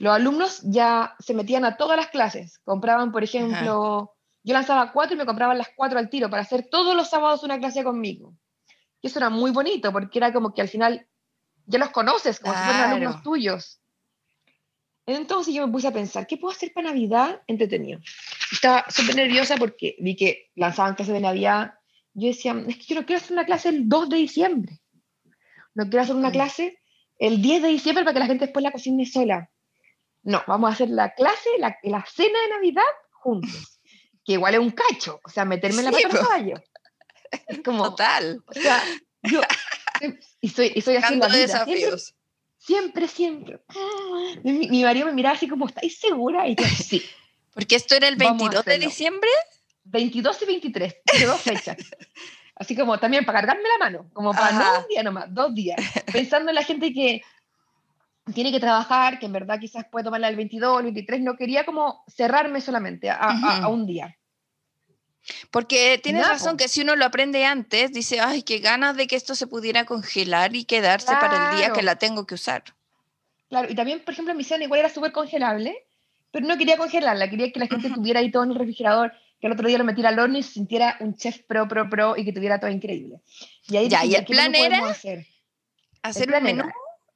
los alumnos ya se metían a todas las clases. Compraban, por ejemplo, yo lanzaba cuatro y me compraban las cuatro al tiro para hacer todos los sábados una clase conmigo. Y eso era muy bonito porque era como que al final ya los conoces, como si fueran alumnos tuyos. Entonces yo me puse a pensar, ¿qué puedo hacer para Navidad entretenido? Estaba súper nerviosa porque vi que lanzaban clases de Navidad yo decía, es que yo no quiero hacer una clase el 2 de diciembre. No quiero hacer una mm. clase el 10 de diciembre para que la gente después la cocine sola. No, vamos a hacer la clase, la, la cena de Navidad juntos. Que igual es un cacho, o sea, meterme en la pata del caballo. Es (laughs) como. Total. O sea, yo. Y soy, y soy así la desafíos. Siempre, siempre. Mi, mi, marido me miraba así como, ¿estáis segura? Y yo, sí. (laughs) Porque esto era el 22 de diciembre. 22 y 23, de dos fechas. (laughs) Así como también para cargarme la mano, como para no un día nomás, dos días. Pensando en la gente que tiene que trabajar, que en verdad quizás puede tomarla el 22 o el 23, no quería como cerrarme solamente a, a, un día. Porque tienes razón que si uno lo aprende antes, dice, ay, qué ganas de que esto se pudiera congelar y quedarse para el día que la tengo que usar. Claro, y también, por ejemplo, mi cena igual era súper congelable, pero no quería congelarla, quería que la gente tuviera ahí todo en el refrigerador que el otro día lo metiera al horno y se sintiera un chef pro, pro, pro y que tuviera todo increíble. Y ahí ya, y el plan era hacer, hacer un menú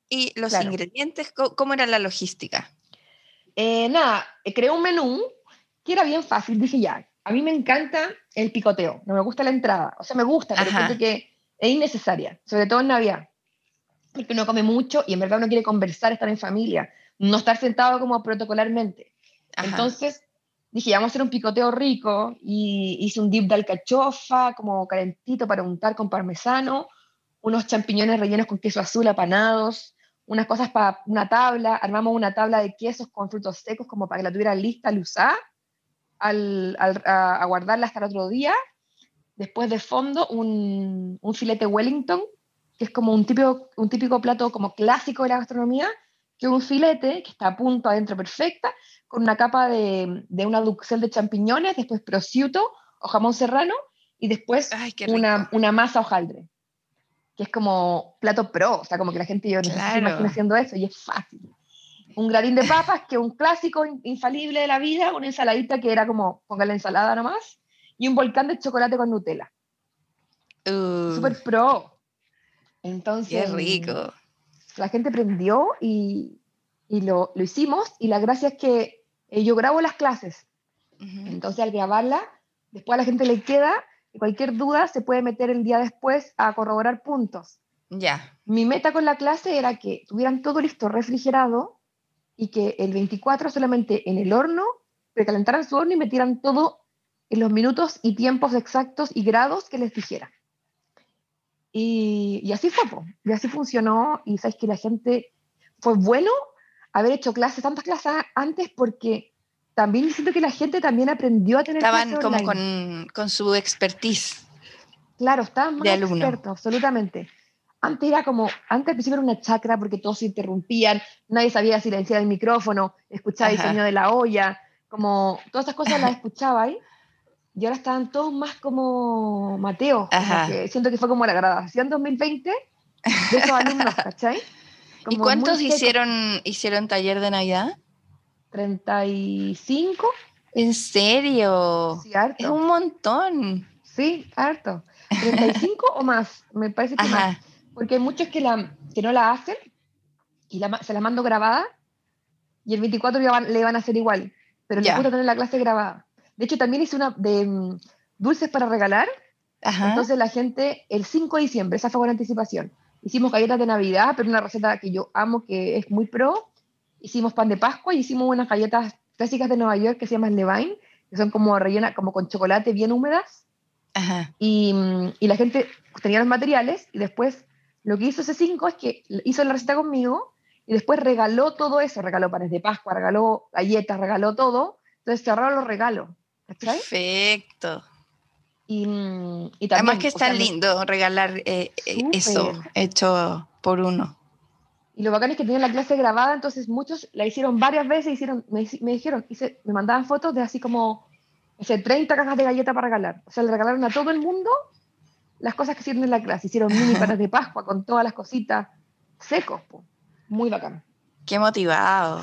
y los ingredientes, ¿cómo era la logística? Eh, nada, eh, creé un menú que era bien fácil, dije ya, a mí me encanta el picoteo, no me gusta la entrada, o sea, me gusta, pero siento que es innecesaria, sobre todo en Navidad, porque uno come mucho y en verdad uno quiere conversar, estar en familia, no estar sentado como protocolarmente. Entonces, dije, vamos a hacer un picoteo rico y hice un dip de alcachofa, como calentito para untar con parmesano, unos champiñones rellenos con queso azul apanados, unas cosas para una tabla, armamos una tabla de quesos con frutos secos como para que la tuviera lista al usar, al, a, guardarla hasta el otro día. después de fondo un, un filete Wellington, que es como un típico, un típico plato como clásico de la gastronomía, que es un filete que está a punto adentro perfecta, con una capa de, de una duxel de champiñones, después prosciutto o jamón serrano, y después una, una, masa hojaldre, que es como plato pro, o sea, como que la gente yo no se imagina haciendo eso, y es fácil. Un gradín de papas, que un clásico infalible de la vida, una ensaladita que era como, ponga la ensalada nomás, y un volcán de chocolate con Nutella. Uh. Súper pro. Entonces. Qué rico. La gente prendió y, y lo, lo, hicimos. Y la gracia es que eh, yo grabo las clases. Entonces, al grabarla, después a la gente le queda. Y cualquier duda se puede meter el día después a corroborar puntos. Ya. Mi meta con la clase era que tuvieran todo listo refrigerado y que el 24 solamente en el horno precalentaran su horno y metieran todo en los minutos y tiempos exactos y grados que les dijera. Y, así fue, y así funcionó, y sabes que la gente, fue bueno haber hecho clases, tantas clases antes, porque también siento que la gente también aprendió a tener Estaban como con, con, su expertise. Claro, estaban más expertos, absolutamente. Antes era como, antes al principio era una chacra porque todos se interrumpían, nadie sabía silenciar el micrófono, escuchaba el sonido de la olla, como todas esas cosas las (laughs) escuchaba ahí y ahora están todos más como Mateo. siento que fue como la graduación 2020 de esos alumnos, (laughs) ¿cachai? ¿Y cuántos hicieron, hicieron taller de Navidad? 35. ¿En serio? Sí, harto. Es un montón. Sí, harto. 35 o más, me parece que más. Porque hay muchos que, la, que no la hacen y se la mando grabada y el 24 le van a hacer igual, pero les gusta tener la clase grabada. De hecho, también hice una de mm, dulces para regalar. Entonces la gente, el 5 de diciembre, esa fue con anticipación. Hicimos galletas de Navidad, pero una receta que yo amo, que es muy pro. Hicimos pan de Pascua y hicimos unas galletas clásicas de Nueva York que se llaman Levine, que son como rellenas, como con chocolate bien húmedas. Y, mm, y, la gente tenía los materiales y después lo que hizo ese 5 es que hizo la receta conmigo y después regaló todo eso, regaló panes de Pascua, regaló galletas, regaló todo. Entonces cerraron los regalos. Perfecto. Y, mm, y también, Además que es tan lindo regalar eh, eh, eso hecho por uno. Y lo bacán es que tenían la clase grabada, entonces muchos la hicieron varias veces, hicieron, me, dijeron, hice, me mandaban fotos de así como, no 30 cajas de galleta para regalar. O sea, le regalaron a todo el mundo las cosas que hicieron en la clase. Hicieron mini patas de Pascua con todas las cositas secos. Muy bacán. Qué motivado.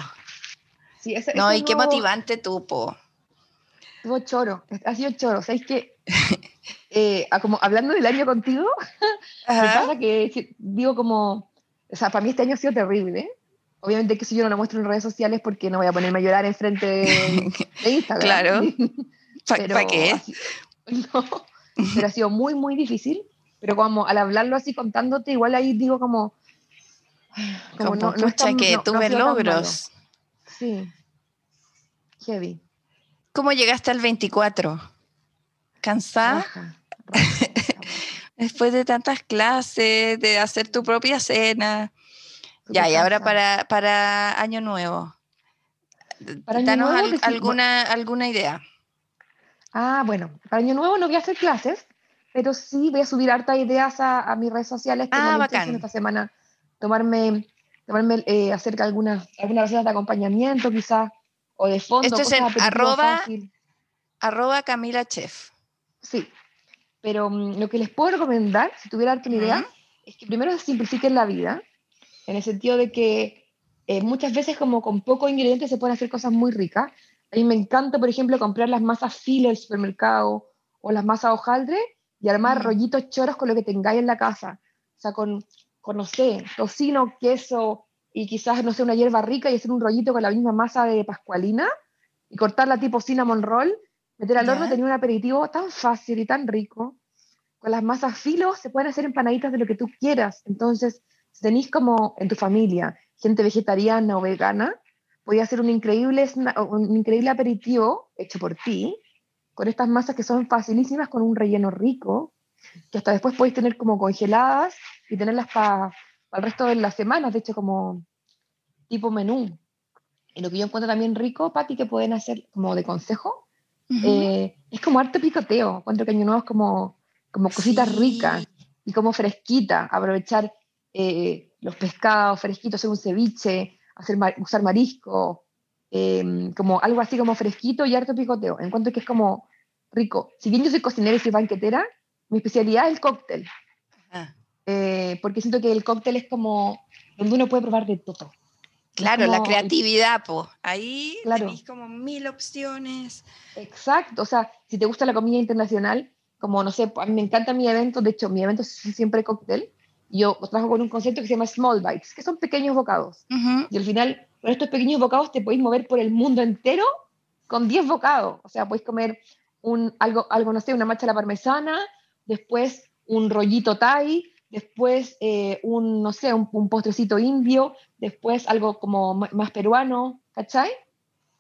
Sí, no, y qué motivante tú, po. Tuvo choro, ha sido choro. ¿Sabéis que (laughs) eh, como hablando del año contigo, (laughs) me pasa que digo como, o sea, para mí este año ha sido terrible. Obviamente que si yo no lo muestro en redes sociales porque no voy a ponerme a llorar enfrente de, de (laughs) Instagram. Claro. ¿Para qué? no, pero ha sido muy, muy difícil. Pero como al hablarlo así contándote, igual ahí digo como... (sighs) Como, no, no que tuve logros. Sí. Heavy. ¿Cómo llegaste al 24? ¿Cansada? (laughs) Después de tantas clases, de hacer tu propia cena. ya, y ahora para, para Año Nuevo. Danos alguna, alguna idea. Ah, bueno, para Año Nuevo no voy a hacer clases, pero sí voy a subir hartas ideas a, mis redes sociales. ah, bacán. esta semana tomarme, tomarme eh, acerca de algunas, algunas recetas de acompañamiento, quizás o de fondo. Esto es en arroba, arroba Camila Chef. Sí, pero mm, lo que les puedo recomendar, si tuviera alguna idea, es que primero simplifiquen la vida, en el sentido de que eh, muchas veces como con pocos ingredientes se pueden hacer cosas muy ricas. A mí me encanta, por ejemplo, comprar las masas filo del supermercado o las masas hojaldre y armar rollitos choros con lo que tengáis en la casa. O sea, con, con, no sé, tocino, queso, y quizás, no sé, una hierba rica y hacer un rollito con la misma masa de pascualina y cortarla tipo cinnamon roll, meter al horno, tenía un aperitivo tan fácil y tan rico. Con las masas filo se pueden hacer empanaditas de lo que tú quieras. Entonces, si tenéis como en tu familia gente vegetariana o vegana, podía hacer un increíble, un increíble aperitivo hecho por ti, con estas masas que son facilísimas, con un relleno rico, que hasta después podéis tener como congeladas y tenerlas para al resto de las semanas, de hecho, como tipo menú. Y lo que yo encuentro también rico, Pati, que pueden hacer como de consejo, eh, es como arte picoteo. Encuentro que Año Nuevo es como como cositas ricas y como fresquita, aprovechar eh, los pescados fresquitos, hacer un ceviche, hacer usar marisco, em, como algo así como fresquito y harto picoteo. En cuanto que es como rico. Si bien yo soy cocinera y soy banquetera, mi especialidad es el cóctel. Eh, porque siento que el cóctel es como donde uno puede probar de todo. Claro, la creatividad, po. Ahí tenéis como mil opciones. Exacto, o sea, si te gusta la comida internacional, como no sé, me encanta mi evento, de hecho, mi evento es siempre cóctel. Yo trabajo con un concepto que se llama small bites, que son pequeños bocados. Y al final, con estos pequeños bocados te podéis mover por el mundo entero con 10 bocados. O sea, podéis comer un, algo, algo, no sé, una macha la parmesana, después un rollito thai, después eh, un, no sé, un, postrecito indio, después algo como más peruano, ¿cachai?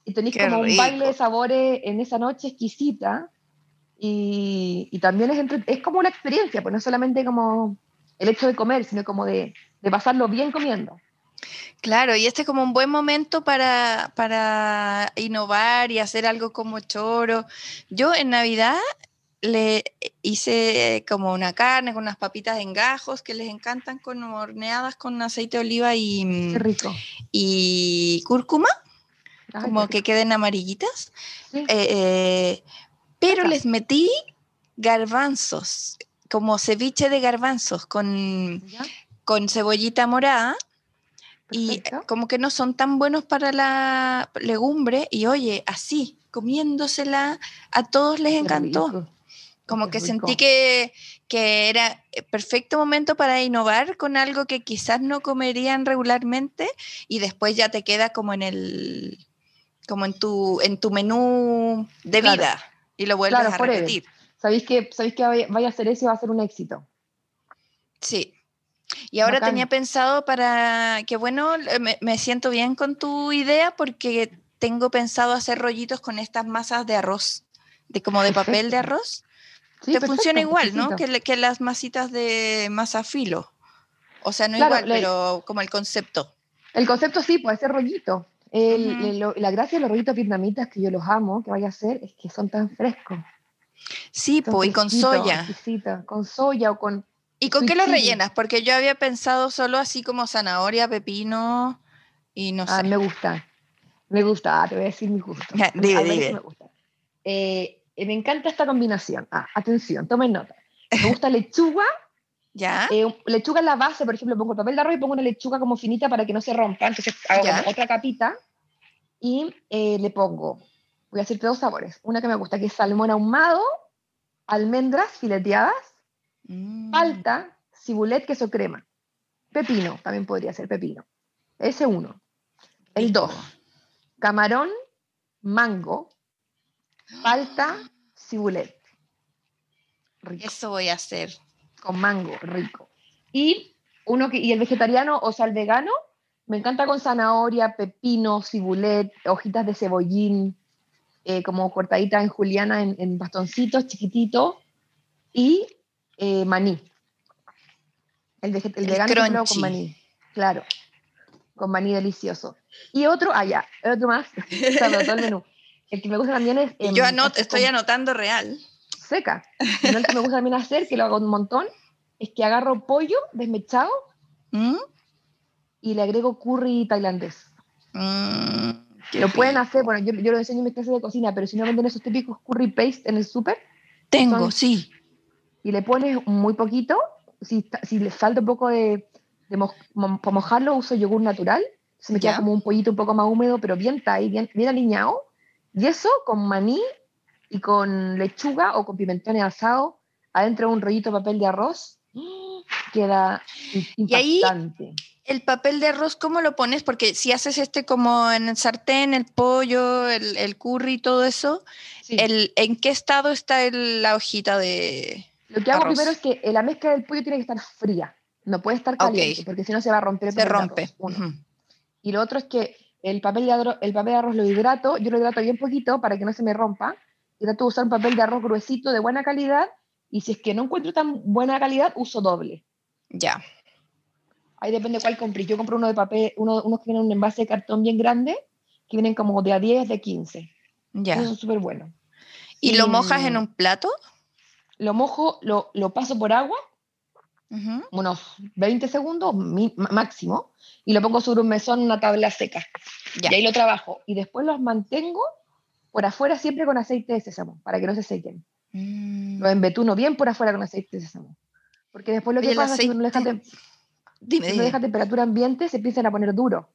Y tenéis como un baile de sabores en esa noche exquisita. Y, y también es, es como una experiencia, pues no solamente como el hecho de comer, sino como de, de pasarlo bien comiendo. Claro, y este es como un buen momento para, para innovar y hacer algo como choro. Yo en Navidad le hice como una carne con unas papitas en gajos que les encantan con horneadas con aceite de oliva y, mm, rico. y cúrcuma, como que queden amarillitas. Eh, eh, pero les metí garbanzos, como ceviche de garbanzos con, con cebollita morada. Y como que no son tan buenos para la legumbre. Y oye, así, comiéndosela, a todos les encantó. Como que sentí que, que era perfecto momento para innovar con algo que quizás no comerían regularmente y después ya te queda como en el como en tu en tu menú de vida y lo vuelves a repetir. Sabéis que sabéis que vaya a hacer eso y va a ser un éxito. Sí. Y ahora tenía pensado para que bueno, me, me siento bien con tu idea porque tengo pensado hacer rollitos con estas masas de arroz, de como de papel de arroz te funciona igual, ¿no? Que, que, las masitas de masa filo. O sea, no igual, pero como el concepto. El concepto sí, puede ser rollito. la gracia de los rollitos vietnamitas, que yo los amo, que vaya a ser, es que son tan frescos. Sí, pues, y con soya. Con soya o con... ¿Y con qué los rellenas? Porque yo había pensado solo así como zanahoria, pepino y no ah, sé. me gusta. Me gusta, ah, te voy a decir mi gusto. (laughs) dime, dime. Me gusta. Eh, me encanta esta combinación. Ah, atención, tomen nota. Me gusta (laughs) lechuga. ¿Ya? Eh, lechuga en la base, por ejemplo, pongo el papel de arroz y pongo una lechuga como finita para que no se rompa. Entonces hago otra capita y eh, le pongo, voy a decirte dos sabores. Una que me gusta, que es salmón ahumado, almendras fileteadas, mm. palta, cibulet, queso crema. Pepino, también podría ser pepino. Ese uno. El dos, camarón, mango, Falta cibulet. Eso voy a hacer. Con mango, rico. Y, uno que, y el vegetariano, o sea, el vegano, me encanta con zanahoria, pepino, cibulet, hojitas de cebollín, eh, como cortaditas en juliana en, bastoncitos chiquititos, y eh, maní. El, el, vegano con maní, claro, con maní delicioso. Y otro, allá, ah, otro más, (laughs) todo el menú. El que me gusta también es... yo estoy anotando real. Seca. el que me gusta también hacer, que lo hago un montón, es que agarro pollo desmechado ¿Mm? y le agrego curry tailandés. Mm, lo pueden hacer, bueno, yo, yo, lo enseño en mis clases de cocina, pero si no venden esos típicos curry paste en el súper. Tengo, sí. Y le pones muy poquito, si, si le falta un poco de, de para mojarlo uso yogur natural, se me queda como un pollito un poco más húmedo, pero bien thai, bien, bien alineado y eso con maní y con lechuga o con pimentones asados, adentro de un rollito de papel de arroz, (gasps) queda impactante. Y ahí, el papel de arroz, ¿cómo lo pones? Porque si haces este como en el sartén, el pollo, el, el curry, todo eso, el, ¿en qué estado está la hojita de Lo que hago primero es que la mezcla del pollo tiene que estar fría, no puede estar caliente, porque si no se va a romper el Se rompe. Y lo otro es que el papel, de arroz, el papel de arroz lo hidrato, yo lo hidrato bien poquito para que no se me rompa. Y trato de usar un papel de arroz gruesito de buena calidad. Y si es que no encuentro tan buena calidad, uso doble. Ya. Ahí depende cuál compré. Yo compro uno de papel, uno, unos que vienen en un envase de cartón bien grande, que vienen como de a 10, de 15. Ya. Eso es súper bueno. ¿Y, lo mojas en un plato? lo mojo, lo, lo paso por agua, unos 20 segundos máximo, y lo pongo sobre un mesón, una tabla seca. Y ahí lo trabajo. Y después los mantengo por afuera siempre con aceite de sésamo, para que no se sequen. Mm. Lo embetuno bien por afuera con aceite de sésamo. Porque después lo que pasa es que uno deja, deja temperatura ambiente, se empiezan a poner duro.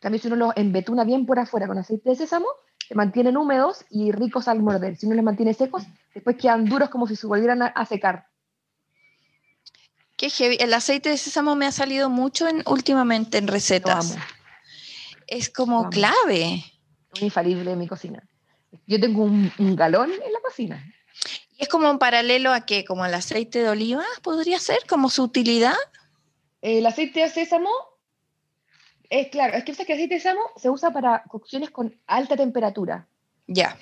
También si uno los embetuna bien por afuera con aceite de sésamo, se mantienen húmedos y ricos al morder. Si uno los mantiene secos, después quedan duros como si se volvieran a, secar. Qué heavy. El aceite de sésamo me ha salido mucho en, últimamente en recetas. Es como clave. Infalible en mi cocina. Yo tengo un, galón en la cocina. ¿Y es como un paralelo a qué? ¿Como el aceite de oliva podría ser? ¿Como su utilidad? El aceite de sésamo es claro, es que, el aceite de sésamo se usa para cocciones con alta temperatura. Ya.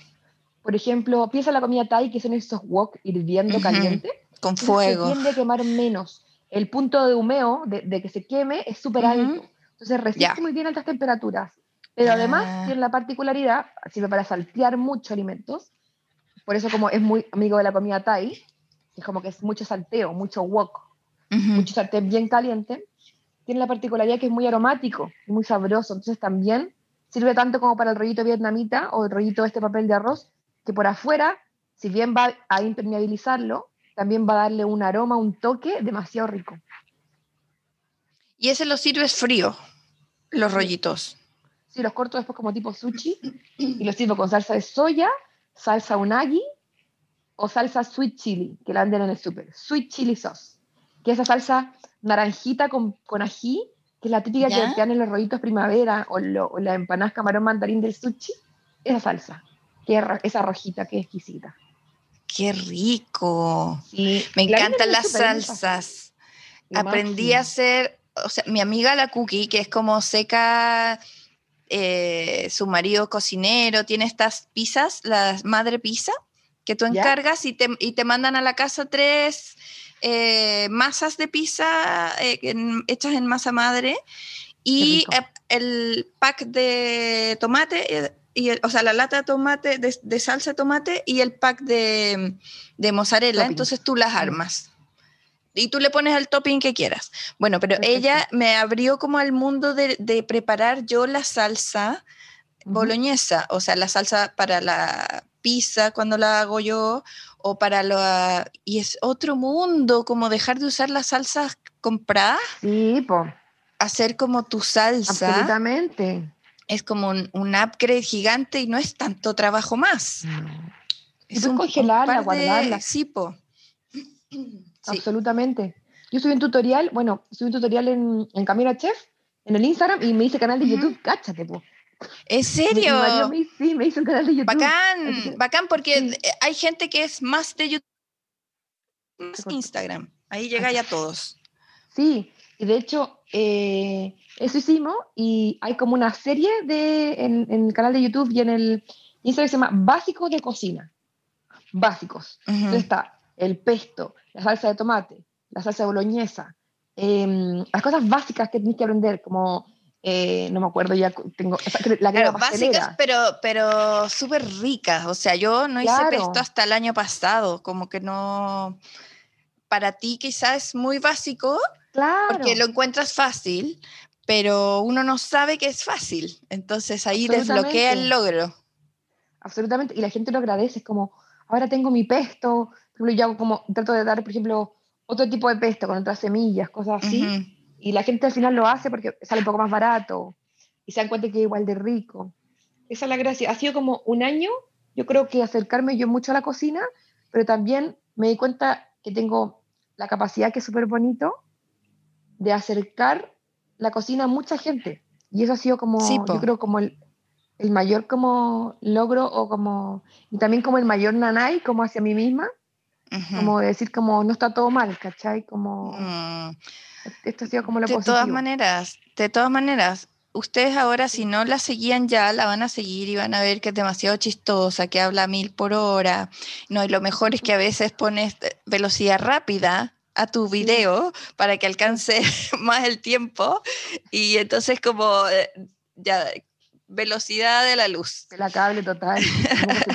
Por ejemplo, piensa la comida Thai, que son esos wok hirviendo caliente. Con fuego. Se tiende a quemar menos. El punto de humeo, de, que se queme, es súper alto. Entonces resiste muy bien altas temperaturas. Pero además ah. tiene la particularidad, sirve para saltear muchos alimentos. Por eso como es muy amigo de la comida Thai, es como que es mucho salteo, mucho wok, mucho sartén bien caliente tiene la particularidad que es muy aromático y muy sabroso. Entonces también sirve tanto como para el rollito vietnamita o el rollito de este papel de arroz, que por afuera, si bien va a impermeabilizarlo, también va a darle un aroma, un toque demasiado rico. ¿Y ese lo sirves frío, los rollitos? Sí, los corto después como tipo sushi y los sirvo con salsa de soya, salsa unagi o salsa sweet chili, que la venden en el súper. Sweet chili sauce, que esa salsa naranjita con, con ají, que es la típica que te dan en los rollitos primavera o, la empanada camarón mandarín del sushi, esa salsa, que esa rojita, que es exquisita. ¡Qué rico! Me encantan las salsas. Aprendí a hacer, o sea, mi amiga la Cookie, que es como seca, eh, su marido cocinero, tiene estas pizzas, la madre pizza, que tú encargas y te, y te mandan a la casa tres eh, masas de pizza eh, hechas en masa madre y el pack de tomate, y o sea, la lata de tomate, de, salsa de tomate y el pack de, de mozzarella. Entonces tú las armas. Y tú le pones el topping que quieras. Bueno, pero ella me abrió como al mundo de, de preparar yo la salsa boloñesa, o sea, la salsa para la pizza cuando la hago yo, o para lo... Y es otro mundo, como dejar de usar las salsas compradas. Sí, po. Hacer como tu salsa. Absolutamente. Es como un, upgrade gigante y no es tanto trabajo más. Es un congelarla, guardarla. Sí, po. Absolutamente. Yo subí un tutorial, bueno, subí un tutorial en, en Camila Chef, en el Instagram, y me hice canal de YouTube, cáchate, po. ¿En serio? sí, me hizo un canal de YouTube. Bacán, bacán, porque hay gente que es más de YouTube, más Instagram. Ahí llega ya todos. Sí, y de hecho, eh, eso hicimos y hay como una serie de, en, el canal de YouTube y en el Instagram se llama Básicos de Cocina. Básicos. Entonces está el pesto, la salsa de tomate, la salsa boloñesa, em, las cosas básicas que tienes que aprender, como eh, no me acuerdo ya, tengo la claro, básicas, pero, pero súper ricas. O sea, yo no hice pesto hasta el año pasado, como que no. Para ti quizás es muy básico, claro. porque lo encuentras fácil, pero uno no sabe que es fácil. Entonces ahí desbloquea el logro. Absolutamente, y la gente lo agradece, es como, ahora tengo mi pesto, yo hago como, trato de dar, por ejemplo, otro tipo de pesto con otras semillas, cosas así y la gente al final lo hace porque sale un poco más barato y se dan cuenta que es igual de rico. Esa es la gracia. Ha sido como un año, yo creo que acercarme yo mucho a la cocina, pero también me di cuenta que tengo la capacidad, que es súper bonito, de acercar la cocina a mucha gente. Y eso ha sido como, yo creo, como el, el, mayor como logro o como, y también como el mayor nanay, como hacia mí misma, como decir como no está todo mal, ¿cachai? Como... Mm. Esto ha sido como lo de todas maneras, de todas maneras, ustedes ahora si no la seguían ya, la van a seguir y van a ver que es demasiado chistosa, que habla mil por hora. No, y lo mejor es que a veces pones velocidad rápida a tu video para que alcance (laughs) más el tiempo y entonces como eh, ya velocidad de la luz. De la cable total,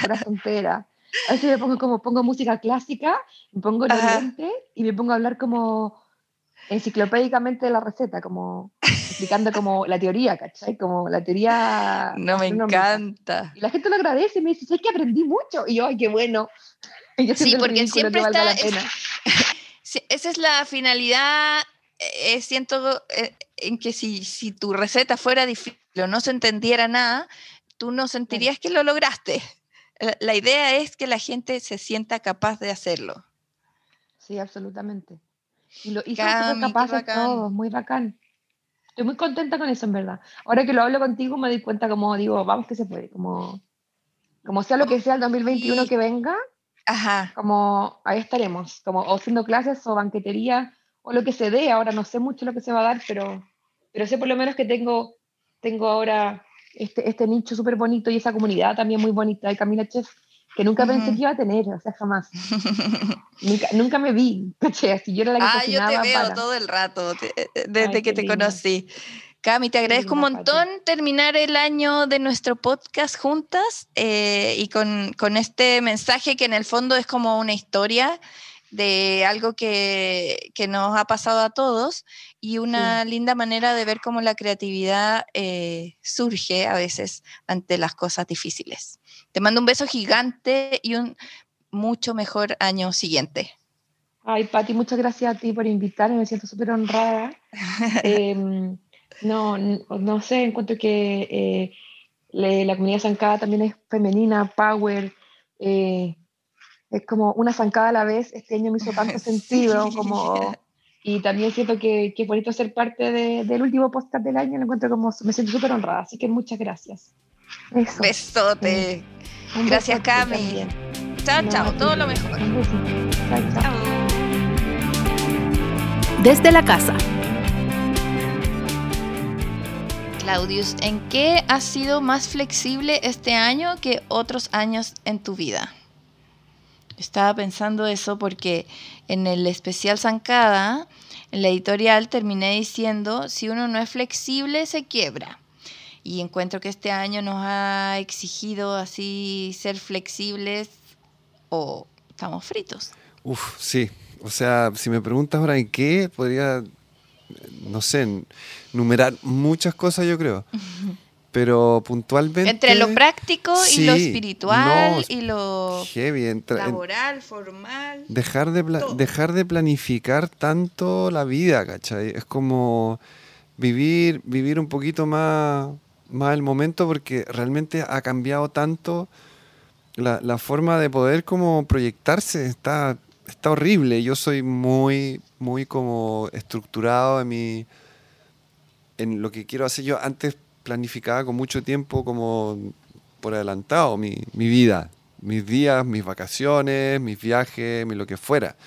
como si fuera (laughs) Así me pongo como, pongo música clásica, me pongo los lentes y me pongo a hablar como enciclopédicamente de la receta, como explicando como la teoría, ¿cachai? Como la teoría... No me encanta. Y la gente lo agradece y me dice, es que aprendí mucho. Y yo, ay, qué bueno. (laughs) sí, porque siempre está... (laughs) esa es la finalidad, eh, siento eh, en que si, si tu receta fuera difícil o no se entendiera nada, tú no sentirías que lo lograste. La idea es que la gente se sienta capaz de hacerlo. Sí, absolutamente. Y lo hizo capaz de todo, muy bacán. Estoy muy contenta con eso, en verdad. Ahora que lo hablo contigo, me doy cuenta, como digo, vamos que se puede. Como, como sea lo que sea el 2021 que venga, Ajá. como ahí estaremos. Como o haciendo clases o banquetería o lo que se dé. Ahora no sé mucho lo que se va a dar, pero, pero sé por lo menos que tengo, tengo ahora este, este nicho súper bonito y esa comunidad también muy bonita de Camila Chef, que nunca pensé que iba a tener, o sea, jamás. nunca, nunca, me vi, (laughs) ¿caché? yo era la que Ah, yo te veo todo el rato, eh, desde que te conocí. Cami, te agradezco un montón terminar el año de nuestro podcast juntas eh, y con, con, este mensaje que en el fondo es como una historia de algo que, que nos ha pasado a todos y una linda manera de ver cómo la creatividad eh, surge a veces ante las cosas difíciles. Te mando un beso gigante y un mucho mejor año siguiente. Ay, Pati, muchas gracias a ti por invitarme, me siento súper honrada. (laughs) Em, no, no sé, encuentro que eh, la comunidad zancada también es femenina, power, eh, es como una zancada a la vez. Este año me hizo tanto (laughs) sentido como y también siento que, que es bonito ser parte de, del último podcast del año. Lo encuentro como, me siento súper honrada. Así que muchas gracias. Eso. Besote. gracias, Cami. Chao, chao. Todo lo mejor. Chao, chao. Desde la casa. Claudius, ¿en qué has sido más flexible este año que otros años en tu vida? Estaba pensando eso porque en el especial Zancada, en la editorial, terminé diciendo, si uno no es flexible, se quiebra. Y encuentro que este año nos ha exigido así ser flexibles o estamos fritos. Uf, sí. O sea, si me preguntas ahora en qué, podría, no sé, numerar muchas cosas, yo creo. (laughs) pero puntualmente... Entre lo práctico y lo espiritual y lo laboral, formal. Dejar de, dejar de planificar tanto la vida, ¿cachai? Es como vivir, vivir un poquito más, más el momento porque realmente ha cambiado tanto la, la forma de poder como proyectarse. Está, está horrible. Yo soy muy, muy como estructurado en mi en lo que quiero hacer yo antes planificaba con mucho tiempo como por adelantado mi, mi vida, mis días, mis vacaciones, mis viajes, mi lo que fuera.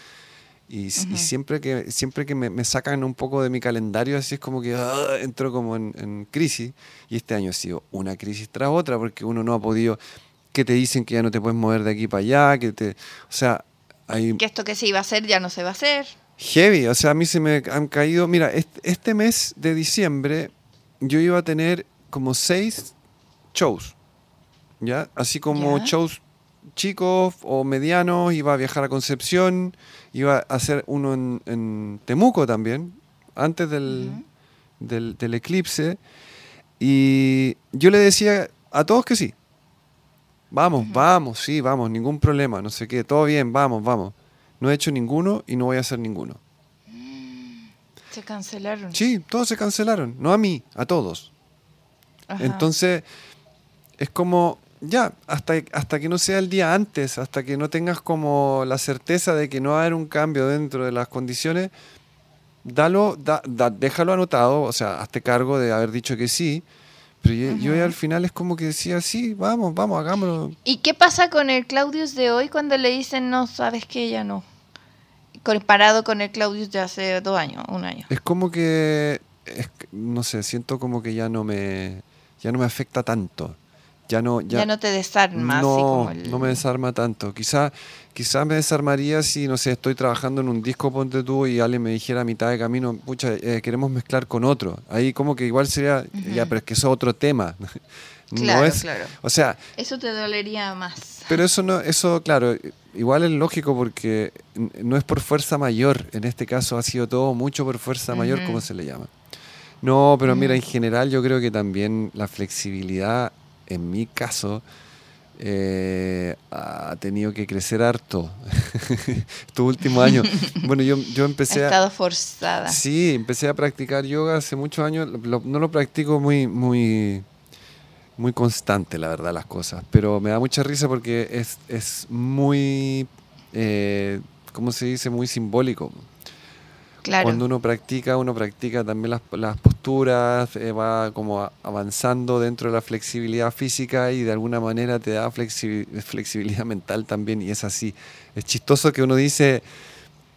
Y, siempre que, siempre que me, sacan un poco de mi calendario, así es como que ah, entro como en, crisis. Y este año ha sido una crisis tras otra, porque uno no ha podido, que te dicen que ya no te puedes mover de aquí para allá, que te... O sea, hay... Que esto que se iba a hacer ya no se va a hacer. Heavy, o sea, a mí se me han caído, mira, este mes de diciembre yo iba a tener como seis shows, ¿ya? Así como shows chicos o medianos, iba a viajar a Concepción, iba a hacer uno en, Temuco también, antes del, del, eclipse, y yo le decía a todos que sí. Vamos, vamos, sí, vamos, ningún problema, no sé qué, todo bien, vamos, vamos. No he hecho ninguno y no voy a hacer ninguno. Se cancelaron. Sí, todos se cancelaron. No a mí, a todos. Entonces, es como, ya, hasta, hasta que no sea el día antes, hasta que no tengas como la certeza de que no va a haber un cambio dentro de las condiciones, dalo, déjalo anotado, o sea, hazte cargo de haber dicho que sí. Pero yo, al final es como que decía, sí, vamos, vamos, hagámoslo. ¿Y qué pasa con el Claudius de hoy cuando le dicen, no, sabes que ya no? Comparado con el Claudius de hace dos años, un año. Es como que, no sé, siento como que ya no me, ya no me afecta tanto. Ya no, ya, no te desarma. No, no me desarma tanto. Quizá, quizá me desarmaría si, no sé, estoy trabajando en un disco, ponte tú, y alguien me dijera a mitad de camino, pucha, eh, queremos mezclar con otro. Ahí como que igual sería, ya, pero es que eso es otro tema. Claro, no es, claro. O sea, eso te dolería más. Pero eso no, eso claro, igual es lógico porque no es por fuerza mayor. En este caso ha sido todo mucho por fuerza mayor, como se le llama. No, pero mira, en general yo creo que también la flexibilidad, en mi caso, eh, ha tenido que crecer harto (laughs) estos últimos años. (laughs) Bueno, yo, yo empecé ha estado forzada. Sí, empecé a practicar yoga hace muchos años. no lo practico muy, muy, muy constante, la verdad, las cosas. Pero me da mucha risa porque es, es muy, eh, ¿cómo se dice? Muy simbólico. Cuando uno practica, uno practica también las, las posturas, eh, va como avanzando dentro de la flexibilidad física y de alguna manera te da flexibilidad mental también y es así. Es chistoso que uno dice,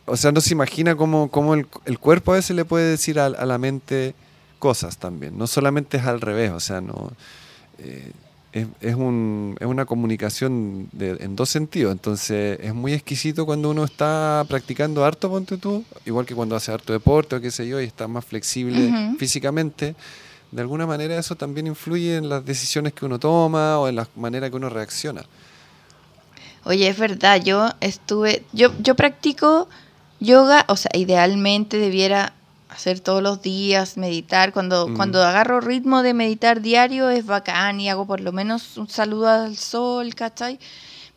o sea, no se imagina cómo, cómo el, el, cuerpo a veces le puede decir a, a, la mente cosas también, no solamente es al revés, o sea, no... Eh, es, es, un, es, una comunicación de, en dos sentidos. Entonces es muy exquisito cuando uno está practicando harto, ponte tú, igual que cuando hace harto deporte o qué sé yo, y está más flexible físicamente. De alguna manera eso también influye en las decisiones que uno toma o en la manera que uno reacciona. Oye, es verdad, yo estuve, yo, yo practico yoga, o sea, idealmente debiera hacer todos los días, meditar. Cuando, mm. cuando agarro ritmo de meditar diario es bacán y hago por lo menos un saludo al sol, ¿cachai?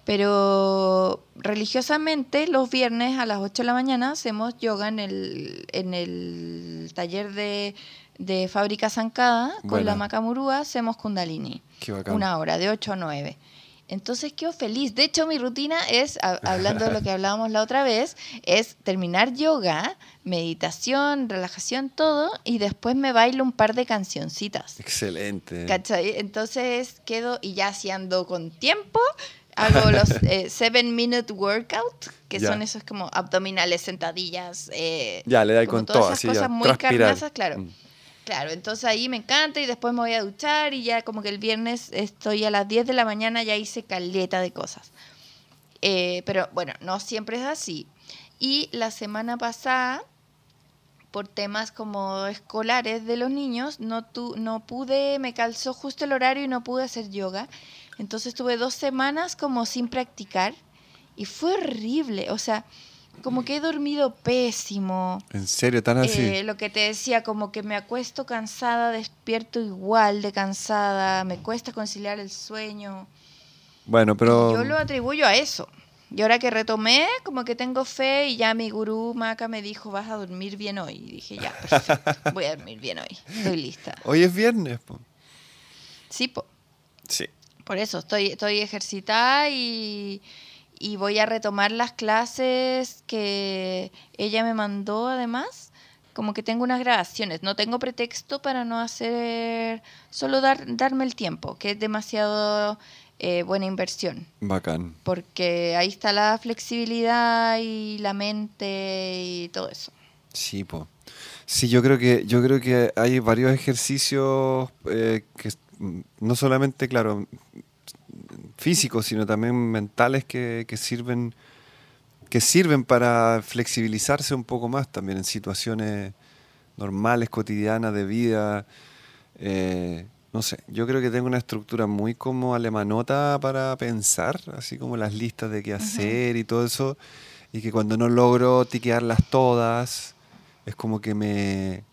Pero religiosamente los viernes a las 8 de la mañana hacemos yoga en el, en el taller de, de Fábrica Zancada con la Macamurúa, hacemos kundalini. Una hora, de 8 a 9. Entonces quedo feliz. De hecho, mi rutina es, (laughs) hablando de lo que hablábamos la otra vez, es terminar yoga, meditación, relajación, todo, y después me bailo un par de cancioncitas. Excelente. ¿Cachai? Entonces quedo, y ya si ando con tiempo, hago los (laughs) eh, seven minute workout, que son esos como abdominales, sentadillas. Eh, ya, le da con todas esas cosas muy carnosas, claro. Mm. Claro, entonces ahí me encanta y después me voy a duchar y ya como que el viernes estoy a las 10 de la mañana, ya hice caleta de cosas. Eh, pero bueno, no siempre es así. Y la semana pasada, por temas como escolares de los niños, no, tu, no pude, me calzó justo el horario y no pude hacer yoga. Entonces tuve dos semanas como sin practicar y fue horrible. O sea, como que he dormido pésimo. ¿En serio? ¿Tan así? Eh, lo que te decía, como que me acuesto cansada, despierto igual de cansada, me cuesta conciliar el sueño. Bueno, pero... yo lo atribuyo a eso. Y ahora que retomé, como que tengo fe y ya mi gurú Maca me dijo, vas a dormir bien hoy. Y dije, ya, perfecto, voy a dormir bien hoy. Estoy lista. Hoy es viernes, po. Sí, po. Sí. Por eso, estoy, estoy ejercitada y y voy a retomar las clases que ella me mandó además. Como que tengo unas grabaciones, no tengo pretexto para no hacer, solo dar, darme el tiempo, que es demasiado eh, buena inversión. Bacán. Porque ahí está la flexibilidad y la mente y todo eso. Sí, po. Sí, yo creo que yo creo que hay varios ejercicios eh, que no solamente, claro, físicos, sino también mentales que, sirven que sirven para flexibilizarse un poco más también en situaciones normales, cotidianas de vida. Eh, no sé, yo creo que tengo una estructura muy como alemanota para pensar, así como las listas de qué hacer y todo eso, y que cuando no logro tiquearlas todas, es como que me,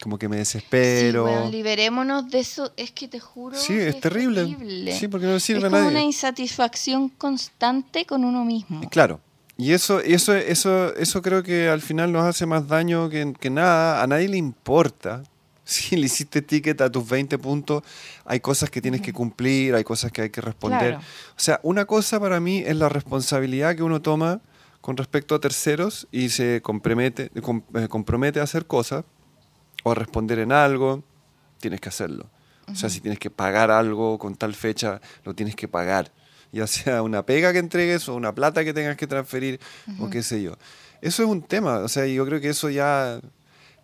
como que me desespero. Sí, liberémonos de eso. Es que te juro. Sí, es, terrible. Sí, porque no sirve es como una insatisfacción constante con uno mismo. Claro. Y eso, eso, eso, eso creo que al final nos hace más daño que, que nada. A nadie le importa. (laughs) Si le hiciste ticket a tus 20 puntos, hay cosas que tienes que cumplir, hay cosas que hay que responder. O sea, una cosa para mí es la responsabilidad que uno toma con respecto a terceros y se compromete, eh, compromete a hacer cosas o responder en algo, tienes que hacerlo. O sea, si tienes que pagar algo con tal fecha, lo tienes que pagar. Ya sea una pega que entregues o una plata que tengas que transferir o qué sé yo. Eso es un tema. O sea, yo creo que eso ya...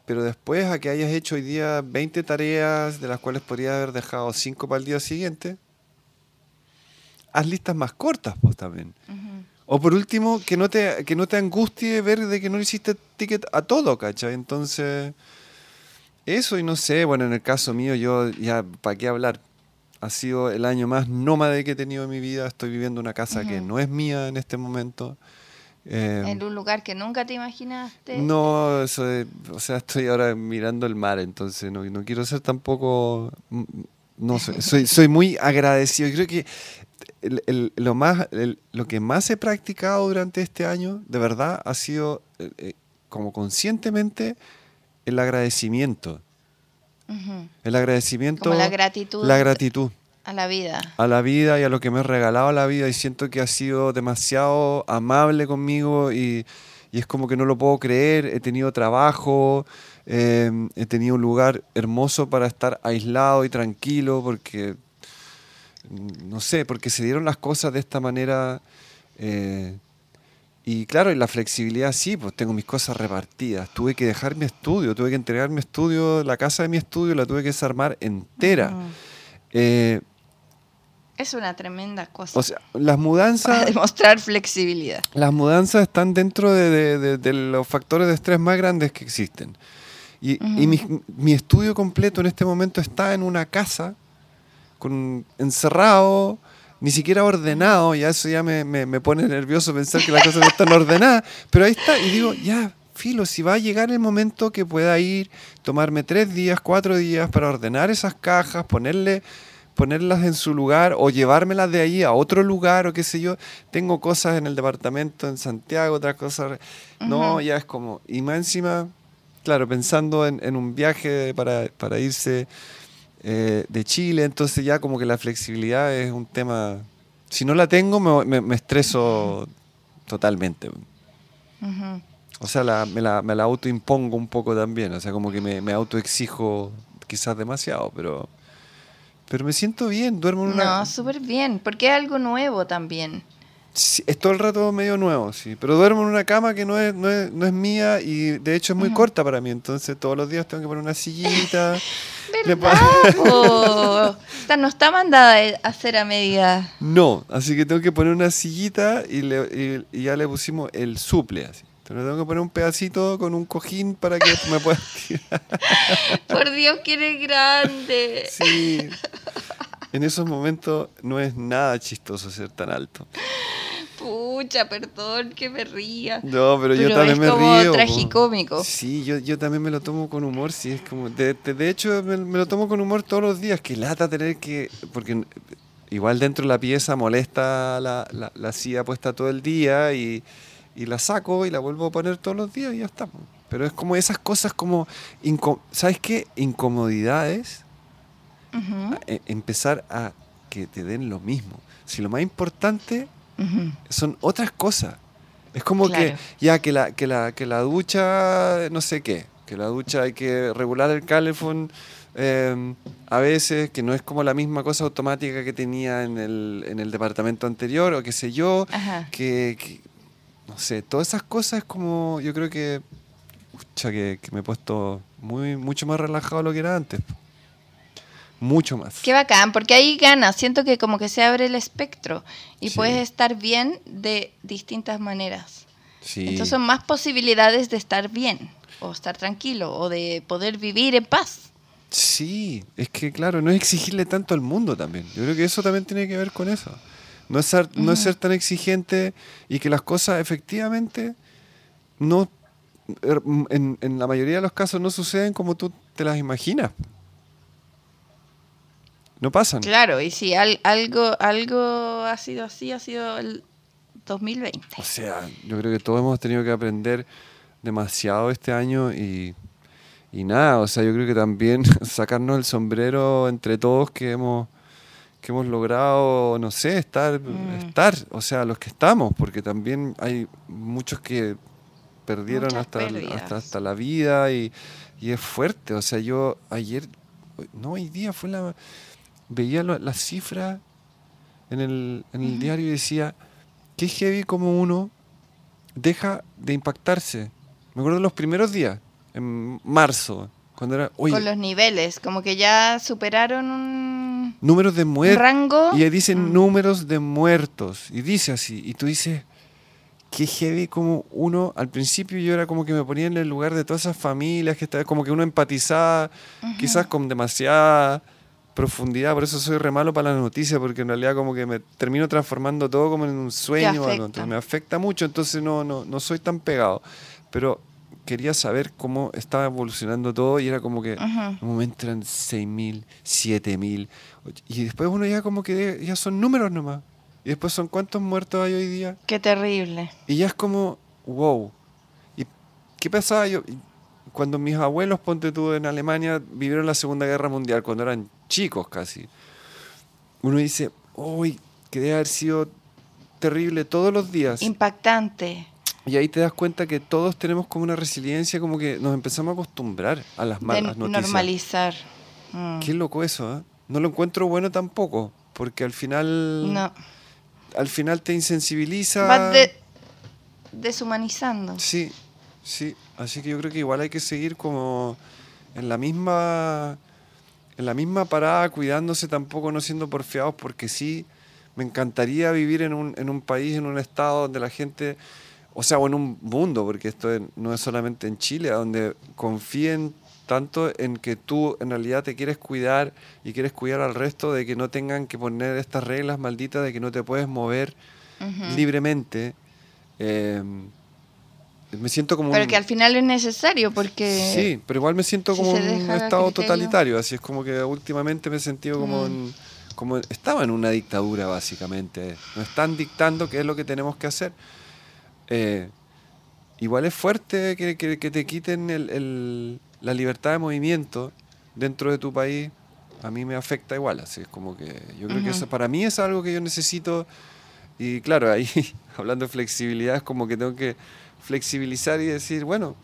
Pero después a que hayas hecho hoy día 20 tareas, de las cuales podrías haber dejado 5 para el día siguiente, haz listas más cortas pues también. O por último, que no, te, que no te angustie ver de que no hiciste ticket a todo, ¿cachai? Entonces... Eso y no sé, bueno, en el caso mío yo ya, ¿para qué hablar? ha sido el año más nómade que he tenido en mi vida. Estoy viviendo en una casa que no es mía en este momento. Em, en un lugar que nunca te imaginaste. No, eso o sea, estoy ahora mirando el mar, entonces no, no quiero ser tampoco, mm, no sé, soy, soy muy agradecido. Creo que lo, más, lo que más he practicado durante este año, de verdad, ha sido eh, eh, como conscientemente el agradecimiento. El agradecimiento. Como la gratitud. La gratitud. A la vida. A la vida y a lo que me ha regalado la vida y siento que ha sido demasiado amable conmigo y, es como que no lo puedo creer. He tenido trabajo, em, he tenido un lugar hermoso para estar aislado y tranquilo porque, no sé, porque se dieron las cosas de esta manera. Eh, y claro, y la flexibilidad sí, pues tengo mis cosas repartidas. Tuve que dejar mi estudio, tuve que entregar mi estudio, la casa de mi estudio la tuve que desarmar entera. Es una tremenda cosa. O sea, las mudanzas... Para demostrar flexibilidad. Las mudanzas están dentro de, los factores de estrés más grandes que existen. Y, mi, estudio completo en este momento está en una casa, con, encerrado, ni siquiera ordenado, ya eso ya me, me, pone nervioso pensar que las cosas no están ordenadas, pero ahí está, y digo, ya, filo, si va a llegar el momento que pueda ir, tomarme tres días, cuatro días para ordenar esas cajas, ponerle ponerlas en su lugar o llevármelas de ahí a otro lugar o qué sé yo. Tengo cosas en el departamento en Santiago, otras cosas. No, ya es como. Y más encima, claro, pensando en, un viaje para, para irse eh, de Chile, entonces ya como que la flexibilidad es un tema. Si no la tengo, me, me, estreso totalmente. O sea, la, me, la, me la autoimpongo un poco también. O sea, como que me, me autoexijo quizás demasiado, pero pero me siento bien, duermo en una... No, súper bien, porque es algo nuevo también. Sí, es todo el rato medio nuevo, sí. Pero duermo en una cama que no es, no es, no es mía y de hecho es muy corta para mí. Entonces todos los días tengo que poner una sillita. (laughs) No está mandada a hacer a medida. No, así que tengo que poner una sillita y, le, y ya le pusimos el suple así. Pero tengo que poner un pedacito con un cojín para que me pueda (laughs) tirar. Por Dios, que eres grande. Sí. En esos momentos no es nada chistoso ser tan alto. Pucha, perdón que me ría. No, pero, yo también me como río. tragicómico. Sí, yo, yo también me lo tomo con humor, sí, es como... De, de, hecho, me, lo tomo con humor todos los días, que lata tener que... Porque igual dentro de la pieza molesta la, la, la silla puesta todo el día y y la saco y la vuelvo a poner todos los días y ya está. Pero es como esas cosas como, ¿sabes qué? Incomodidades. E, empezar a que te den lo mismo. Si lo más importante son otras cosas. Es como que ya que la, que, la, que la ducha, no sé qué, que la ducha hay que regular el calefón em, a veces, que no es como la misma cosa automática que tenía en el, en el departamento anterior o qué sé yo, que no sé, todas esas cosas como yo creo que, que, me he puesto muy, mucho más relajado de lo que era antes. Mucho más. Qué bacán, porque ahí ganas, siento que como que se abre el espectro y puedes estar bien de distintas maneras. Entonces son más posibilidades de estar bien, o estar tranquilo, o de poder vivir en paz. Sí, es que claro, no es exigirle tanto al mundo también. Yo creo que eso también tiene que ver con eso. No es, ser, no es ser tan exigente y que las cosas efectivamente no, er, en, en, la mayoría de los casos no suceden como tú te las imaginas. No pasan. Claro, y si algo, algo ha sido así, ha sido el 2020. O sea, yo creo que todos hemos tenido que aprender demasiado este año y, y nada, o sea, yo creo que también (laughs) sacarnos el sombrero entre todos que hemos que hemos logrado, no sé, estar, mm. estar, o sea, los que estamos, porque también hay muchos que perdieron hasta, hasta, la vida y, es fuerte. O sea, yo ayer, no, hoy día fue la. Veía las cifras en el, en el diario y decía, qué heavy como uno deja de impactarse. Me acuerdo de los primeros días, en marzo, cuando era... Con los niveles, como que ya superaron un números de muertos. Rango. Y ahí dicen mm. números de muertos. Y dice así. Y tú dices, qué heavy como uno, al principio yo era como que me ponía en el lugar de todas esas familias, que estaba como que uno empatizaba quizás con demasiada profundidad, por eso soy re malo para las noticias, porque en realidad como que me termino transformando todo como en un sueño, me afecta mucho, entonces no, no, no soy tan pegado. Pero quería saber cómo estaba evolucionando todo y era como que en un momento eran 6.000, 7.000 y después uno ya como que ya son números nomás. Y después son cuántos muertos hay hoy día. Qué terrible. Y ya es como, wow. ¿Y qué pasaba yo? Cuando mis abuelos, ponte tú, en Alemania, vivieron la Segunda Guerra Mundial, cuando eran chicos casi. Uno dice, uy, que debe haber sido terrible todos los días. Impactante. Y ahí te das cuenta que todos tenemos como una resiliencia, como que nos empezamos a acostumbrar a las malas noticias. Normalizar. Mm. Qué loco eso, ¿eh? No lo encuentro bueno tampoco, porque al final. No. Al final te insensibiliza. Vas deshumanizando. Sí, sí. Así que yo creo que igual hay que seguir como en la misma. En la misma parada, cuidándose tampoco, no siendo porfiados, porque sí, me encantaría vivir en un, en un país, en un estado donde la gente o sea, o en un mundo, porque esto no es solamente en Chile, donde confíen tanto en que tú en realidad te quieres cuidar y quieres cuidar al resto de que no tengan que poner estas reglas malditas de que no te puedes mover libremente. Em, me siento como pero que al final es necesario porque sí pero igual me siento como un estado totalitario así es como que últimamente me he sentido como mm. como estaba en una dictadura básicamente nos están dictando qué es lo que tenemos que hacer eh, igual es fuerte que, te quiten la libertad de movimiento dentro de tu país. A mí me afecta igual, así es como que yo creo que eso para mí es algo que yo necesito. Y claro, ahí (laughs) hablando de flexibilidad es como que tengo que flexibilizar y decir, bueno,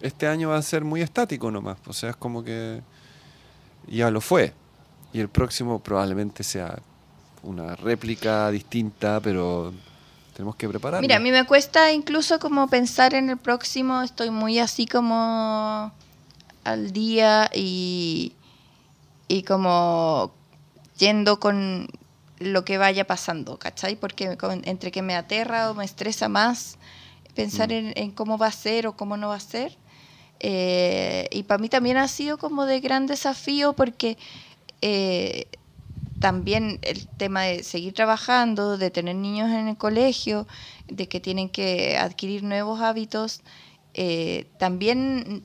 este año va a ser muy estático nomás. O sea, es como que ya lo fue. Y el próximo probablemente sea una réplica distinta, pero tenemos que prepararnos. Mira, a mí me cuesta incluso como pensar en el próximo, estoy muy así como al día y, y como yendo con lo que vaya pasando, ¿cachai? Porque entre que me aterra o me estresa más pensar mm. en, cómo va a ser o cómo no va a ser. Eh, y para mí también ha sido como de gran desafío porque eh, también el tema de seguir trabajando, de tener niños en el colegio, de que tienen que adquirir nuevos hábitos, eh, también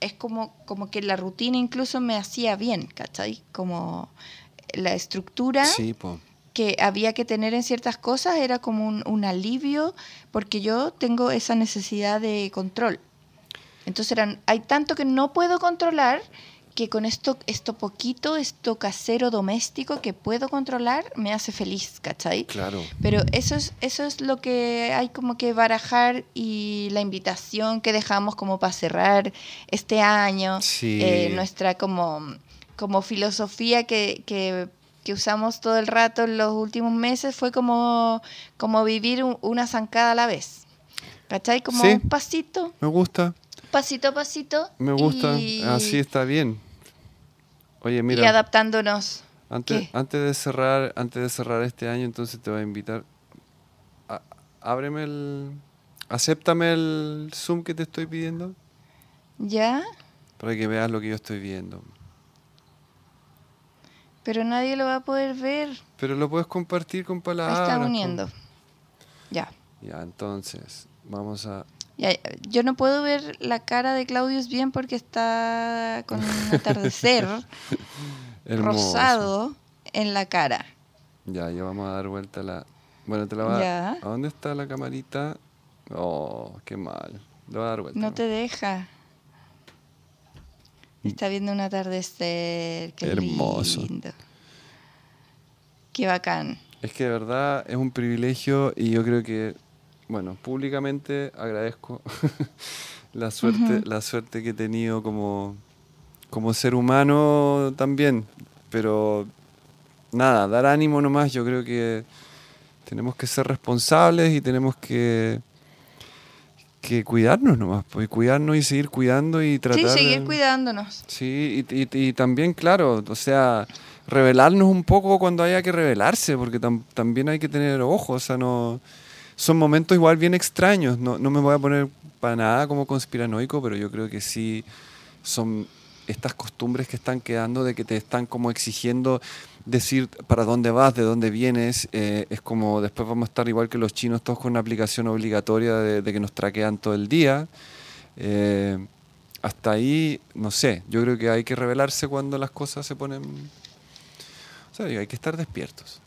es como, como que la rutina incluso me hacía bien, ¿cachai? Como la estructura que había que tener en ciertas cosas era como un, un alivio, porque yo tengo esa necesidad de control. Entonces eran, hay tanto que no puedo controlar que con esto, esto poquito, esto casero doméstico que puedo controlar, me hace feliz, ¿cachai? Claro. Pero eso es, eso es lo que hay como que barajar y la invitación que dejamos como para cerrar este año, eh, nuestra como, como filosofía que, que, que, usamos todo el rato en los últimos meses fue como, como vivir una zancada a la vez. ¿Cachai? Como un pasito. Me gusta. Pasito a pasito. Me gusta. Así está bien. Oye, mira. Y adaptándonos. Antes, antes de cerrar, antes de cerrar este año, entonces te voy a invitar. ábreme el. Acéptame el Zoom que te estoy pidiendo. ¿Ya? Para que veas lo que yo estoy viendo. Pero nadie lo va a poder ver. Pero lo puedes compartir con palabras. Está uniendo. Ya. Ya, entonces, vamos a yo no puedo ver la cara de Claudius bien porque está con un (laughs) atardecer (laughs) rosado en la cara. Ya, ya vamos a dar vuelta a la... Bueno, te la va a... ¿A dónde está la camarita? Oh, qué mal. Le va a dar vuelta. No te deja. Está viendo un atardecer. Qué Hermoso. lindo. Qué bacán. Es que de verdad es un privilegio y yo creo que bueno, públicamente agradezco (laughs) la suerte, la suerte que he tenido como, como ser humano también. Pero nada, dar ánimo nomás, yo creo que tenemos que ser responsables y tenemos que, que cuidarnos nomás, pues cuidarnos y seguir cuidando y tratar. Sí, seguir cuidándonos. Sí, y, y, también, claro, o sea, revelarnos un poco cuando haya que revelarse, porque también hay que tener ojos, o sea, no son momentos igual bien extraños. No, no me voy a poner para nada como conspiranoico, pero yo creo que sí son estas costumbres que están quedando de que te están como exigiendo decir para dónde vas, de dónde vienes, eh, es como después vamos a estar igual que los chinos todos con una aplicación obligatoria de, que nos traquean todo el día. Eh, hasta ahí, no sé, yo creo que hay que revelarse cuando las cosas se ponen... O sea, hay que estar despiertos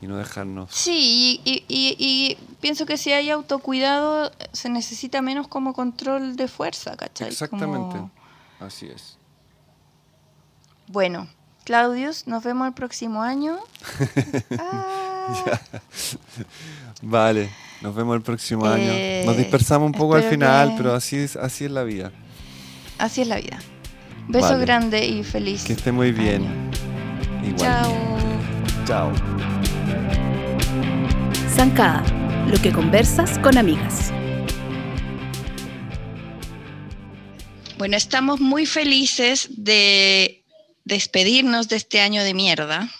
y no dejarnos... Sí, y, pienso que si hay autocuidado se necesita menos como control de fuerza, ¿cachai? Exactamente, así es. Bueno, Claudius, nos vemos el próximo año. (laughs) Ah. Vale, nos vemos el próximo año. Nos dispersamos un poco al final, pero así es, así es la vida. Así es la vida. Beso grande y feliz. Que esté muy bien. Chao. Chao. Zancada, lo que conversas con amigas. Bueno, estamos muy felices de despedirnos de este año de mierda.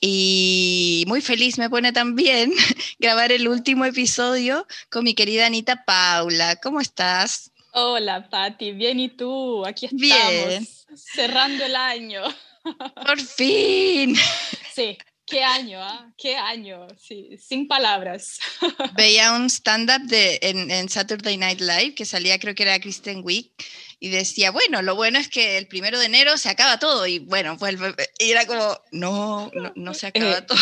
Y muy feliz me pone también (laughs) grabar el último episodio con mi querida Anita Paula. ¿Cómo estás? Hola, Patti. Bien, ¿y tú? Aquí estamos. Bien. Cerrando el año. (laughs) Por fin. Sí, qué año, ¿ah? Qué año. Sí, sin palabras. (laughs) Veía un stand-up en, en Saturday Night Live que salía, creo que era Kristen Wiig, y decía, bueno, lo bueno es que el primero de enero se acaba todo y bueno, pues y era como, no, no, se acaba eh, todo.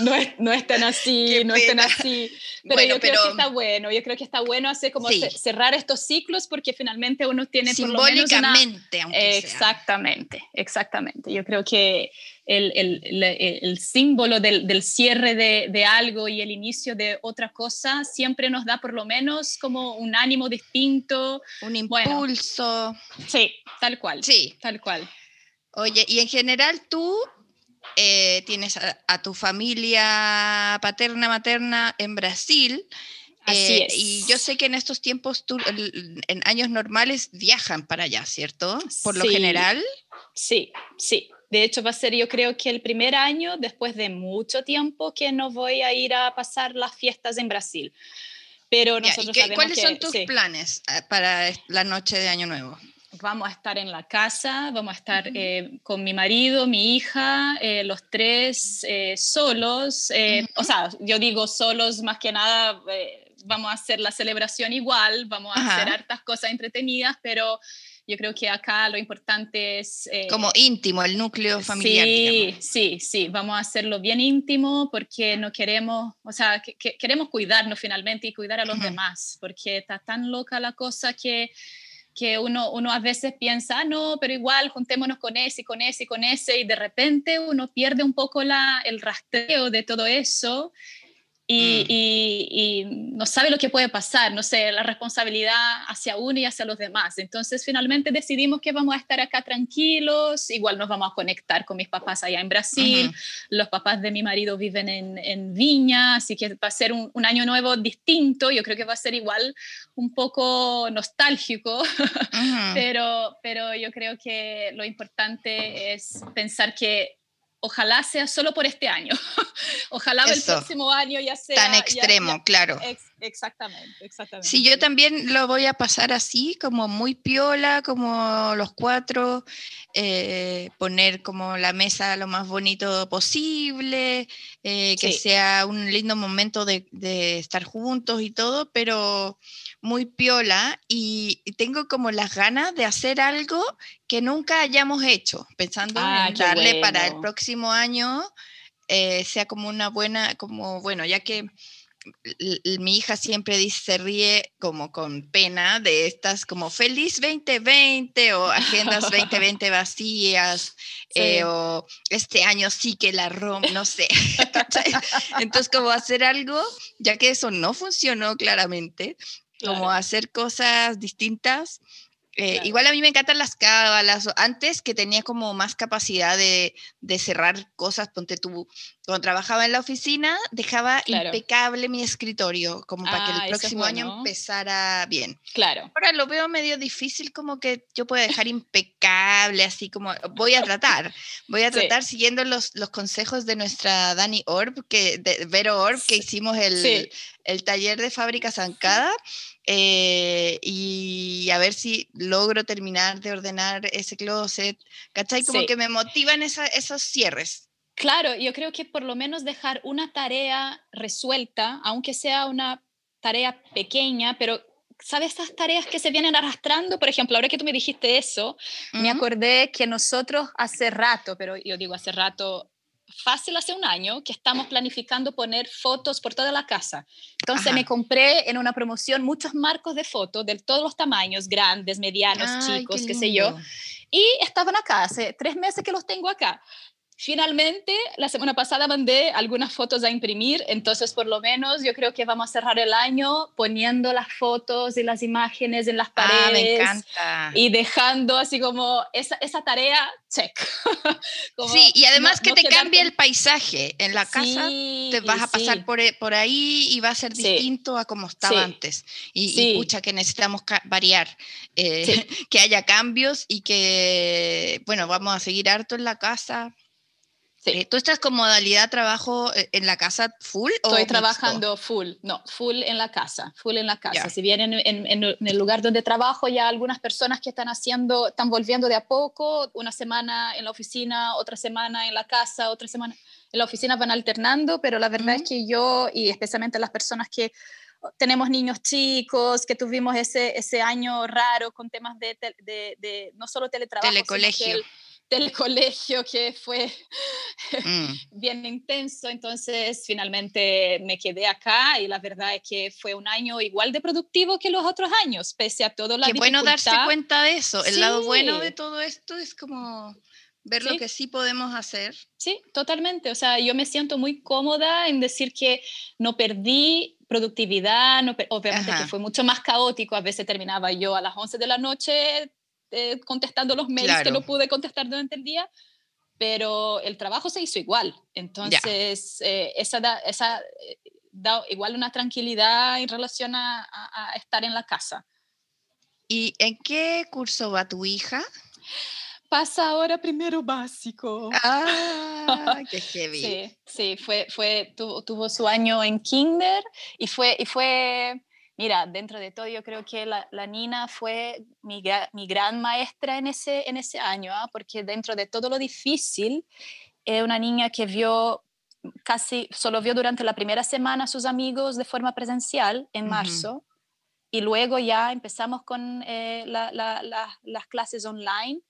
No es, no es tan así, (laughs) no es tan así. (laughs) Pero yo creo que está bueno, yo creo que está bueno hacer como cerrar estos ciclos porque finalmente uno tiene Simbólicamente, por lo menos Exactamente, exactamente. Yo creo que el, el, el, símbolo del, del cierre de, de, algo y el inicio de otra cosa siempre nos da por lo menos como un ánimo distinto. Un impulso. sí, tal cual. Sí. Tal cual. Oye, y en general tú eh, tienes a, tu familia paterna, materna en Brasil. Así eh, es. Y yo sé que en estos tiempos, tú, en años normales, viajan para allá, ¿cierto? Por lo general. Sí, sí. De hecho, va a ser yo creo que el primer año, después de mucho tiempo, que no voy a ir a pasar las fiestas en Brasil. Pero nosotros ¿Cuáles son tus planes eh, para la noche de Año Nuevo? Vamos a estar en la casa, vamos a estar eh, con mi marido, mi hija, eh, los tres solos. O sea, yo digo solos más que nada, vamos a hacer la celebración igual, vamos a hacer hartas cosas entretenidas, pero yo creo que acá lo importante es... Eh, Como íntimo, el núcleo familiar. Sí, sí, sí, vamos a hacerlo bien íntimo porque no queremos, o sea, que, queremos cuidarnos finalmente y cuidar a los demás, porque está tan loca la cosa que que uno, uno a veces piensa, ah, no, pero igual juntémonos con ese y con ese y con ese, y de repente uno pierde un poco la, el rastreo de todo eso Mm. y, no sabe lo que puede pasar, no sé, la responsabilidad hacia uno y hacia los demás. Entonces finalmente decidimos que vamos a estar acá tranquilos, igual nos vamos a conectar con mis papás allá en Brasil, los papás de mi marido viven en, en, Viña, así que va a ser un, año nuevo distinto, yo creo que va a ser igual un poco nostálgico, (laughs) pero, pero yo creo que lo importante es pensar que ojalá sea solo por este año. (laughs) ojalá el próximo año ya sea... Tan extremo, claro. exactamente, exactamente. Sí, yo también lo voy a pasar así, como muy piola, como los cuatro, eh, poner como la mesa lo más bonito posible, eh, que sea un lindo momento de, de estar juntos y todo, pero muy piola y tengo como las ganas de hacer algo que nunca hayamos hecho, pensando ah, en darle para el próximo año, eh, sea como una buena, como bueno, ya que mi hija siempre dice, se ríe como con pena de estas como feliz 2020 o agendas (laughs) 2020 vacías eh, o este año sí que la rom, no sé. (laughs) Entonces como hacer algo, ya que eso no funcionó claramente, como hacer cosas distintas eh, igual a mí me encantan las cábalas. Antes que tenía como más capacidad de, de cerrar cosas, ponte tú, cuando trabajaba en la oficina, dejaba impecable mi escritorio, como para que el ah, próximo año empezara bien. Claro. Ahora lo veo medio difícil, como que yo pueda dejar impecable, así como voy a (laughs) tratar, voy a tratar siguiendo los, los consejos de nuestra Dani Orb, que, de Vero Orb, que hicimos el, el taller de fábrica zancada eh, y a ver si logro terminar de ordenar ese closet, ¿cachai? Como que me motivan esos cierres. Claro, yo creo que por lo menos dejar una tarea resuelta, aunque sea una tarea pequeña, pero ¿sabes esas tareas que se vienen arrastrando? Por ejemplo, ahora que tú me dijiste eso, me acordé que nosotros hace rato, pero yo digo hace rato, fácil hace un año, que estamos planificando poner fotos por toda la casa. Entonces me compré en una promoción muchos marcos de fotos de todos los tamaños, grandes, medianos, chicos, qué, qué sé yo. Y estaban acá, hace tres meses que los tengo acá. Finalmente, la semana pasada mandé algunas fotos a imprimir, entonces por lo menos yo creo que vamos a cerrar el año poniendo las fotos y las imágenes en las paredes. Ah, me encanta. Y dejando así como esa, esa tarea, check. (laughs) sí, y además que te cambie el paisaje. En la casa te vas a pasar por, e, por, ahí y va a ser distinto a como estaba antes. Y, y que necesitamos variar, eh, (laughs) que haya cambios y que, bueno, vamos a seguir harto en la casa Sí. ¿Tú estás con modalidad trabajo eh, en la casa full? Estoy trabajando full, no, full en la casa, full en la casa. Si bien en, en, el lugar donde trabajo ya algunas personas que están haciendo, están volviendo de a poco, una semana en la oficina, otra semana en la casa, otra semana en la oficina van alternando, pero la verdad es que yo y especialmente las personas que tenemos niños chicos, que tuvimos ese, ese año raro con temas de, de, de, no solo teletrabajo, telecolegio del (laughs) colegio que fue mm. (laughs) bien intenso, entonces finalmente me quedé acá y la verdad es que fue un año igual de productivo que los otros años, pese a todo la Qué bueno darse cuenta de eso, el lado bueno de todo esto es como ver lo que sí podemos hacer. Sí, totalmente, o sea, yo me siento muy cómoda en decir que no perdí productividad, no, obviamente que fue mucho más caótico, a veces terminaba yo a las 11 de la noche eh, contestando los mails que no pude contestar durante el día, pero el trabajo se hizo igual. Entonces, eh, esa, da, esa eh, da igual una tranquilidad en relación a, estar en la casa. ¿Y en qué curso va tu hija? Pasa ahora primero básico. Ah, qué (laughs) heavy. Sí, sí fue, fue, tuvo, tuvo su año en kinder y fue, y fue Mira, dentro de todo yo creo que la, Nina fue mi, mi, gran maestra en ese, en ese año, ¿ah? porque dentro de todo lo difícil, es una niña que vio casi, solo vio durante la primera semana a sus amigos de forma presencial en marzo, y luego ya empezamos con eh, las clases online.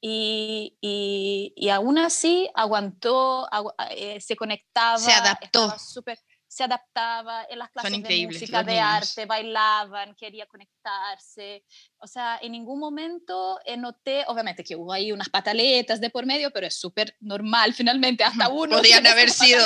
Y, y, aún así aguantó, eh, se conectaba, se adaptó. Súper se adaptaba en las clases de música, de arte, bailaban, quería conectarse. O sea, en ningún momento noté, obviamente que hubo ahí unas pataletas de por medio, pero es súper normal finalmente, hasta (laughs) uno. Podrían haber sido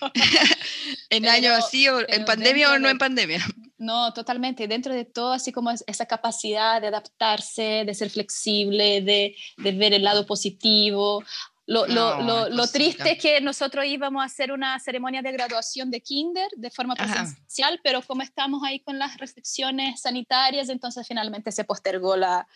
(laughs) en años así, o en pandemia o no en pandemia. (laughs) No, totalmente. Dentro de todo, así como esa capacidad de adaptarse, de ser flexible, de, de ver el lado positivo. Lo, lo, lo, triste es que nosotros íbamos a hacer una ceremonia de graduación de kinder de forma presencial, pero como estamos ahí con las restricciones sanitarias, entonces finalmente se postergó la,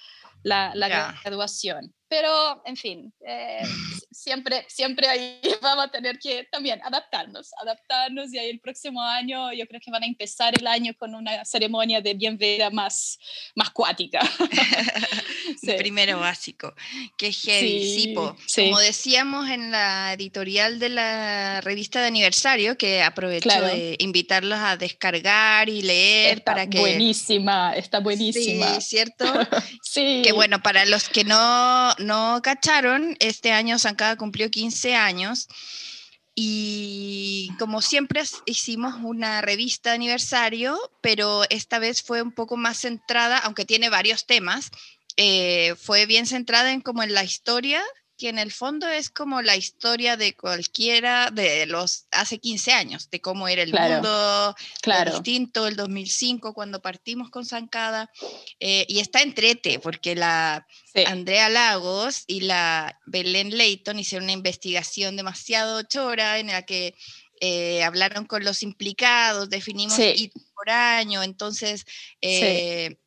la, la graduación. Pero, en fin, eh, siempre, siempre ahí (laughs) vamos a tener que también adaptarnos, adaptarnos y ahí el próximo año yo creo que van a empezar el año con una ceremonia de bienvenida más, más cuática. (laughs) (laughs) sí. Primero básico. Qué heavy, sí, Como decíamos en la editorial de la revista de aniversario, que aprovecho de invitarlos a descargar y leer está para que... Buenísima, está buenísima. Sí, ¿cierto? sí. Que bueno, para los que no no cacharon, este año Zancada cumplió 15 años y como siempre hicimos una revista de aniversario, pero esta vez fue un poco más centrada, aunque tiene varios temas, eh, fue bien centrada en como en la historia que en el fondo es como la historia de cualquiera de los hace 15 años, de cómo era el mundo claro. distinto el 2005 cuando partimos con Zancada. Eh, y está entrete, porque la Andrea Lagos y la Belén Leighton hicieron una investigación demasiado chora en la que eh, hablaron con los implicados, definimos por año, entonces... Eh,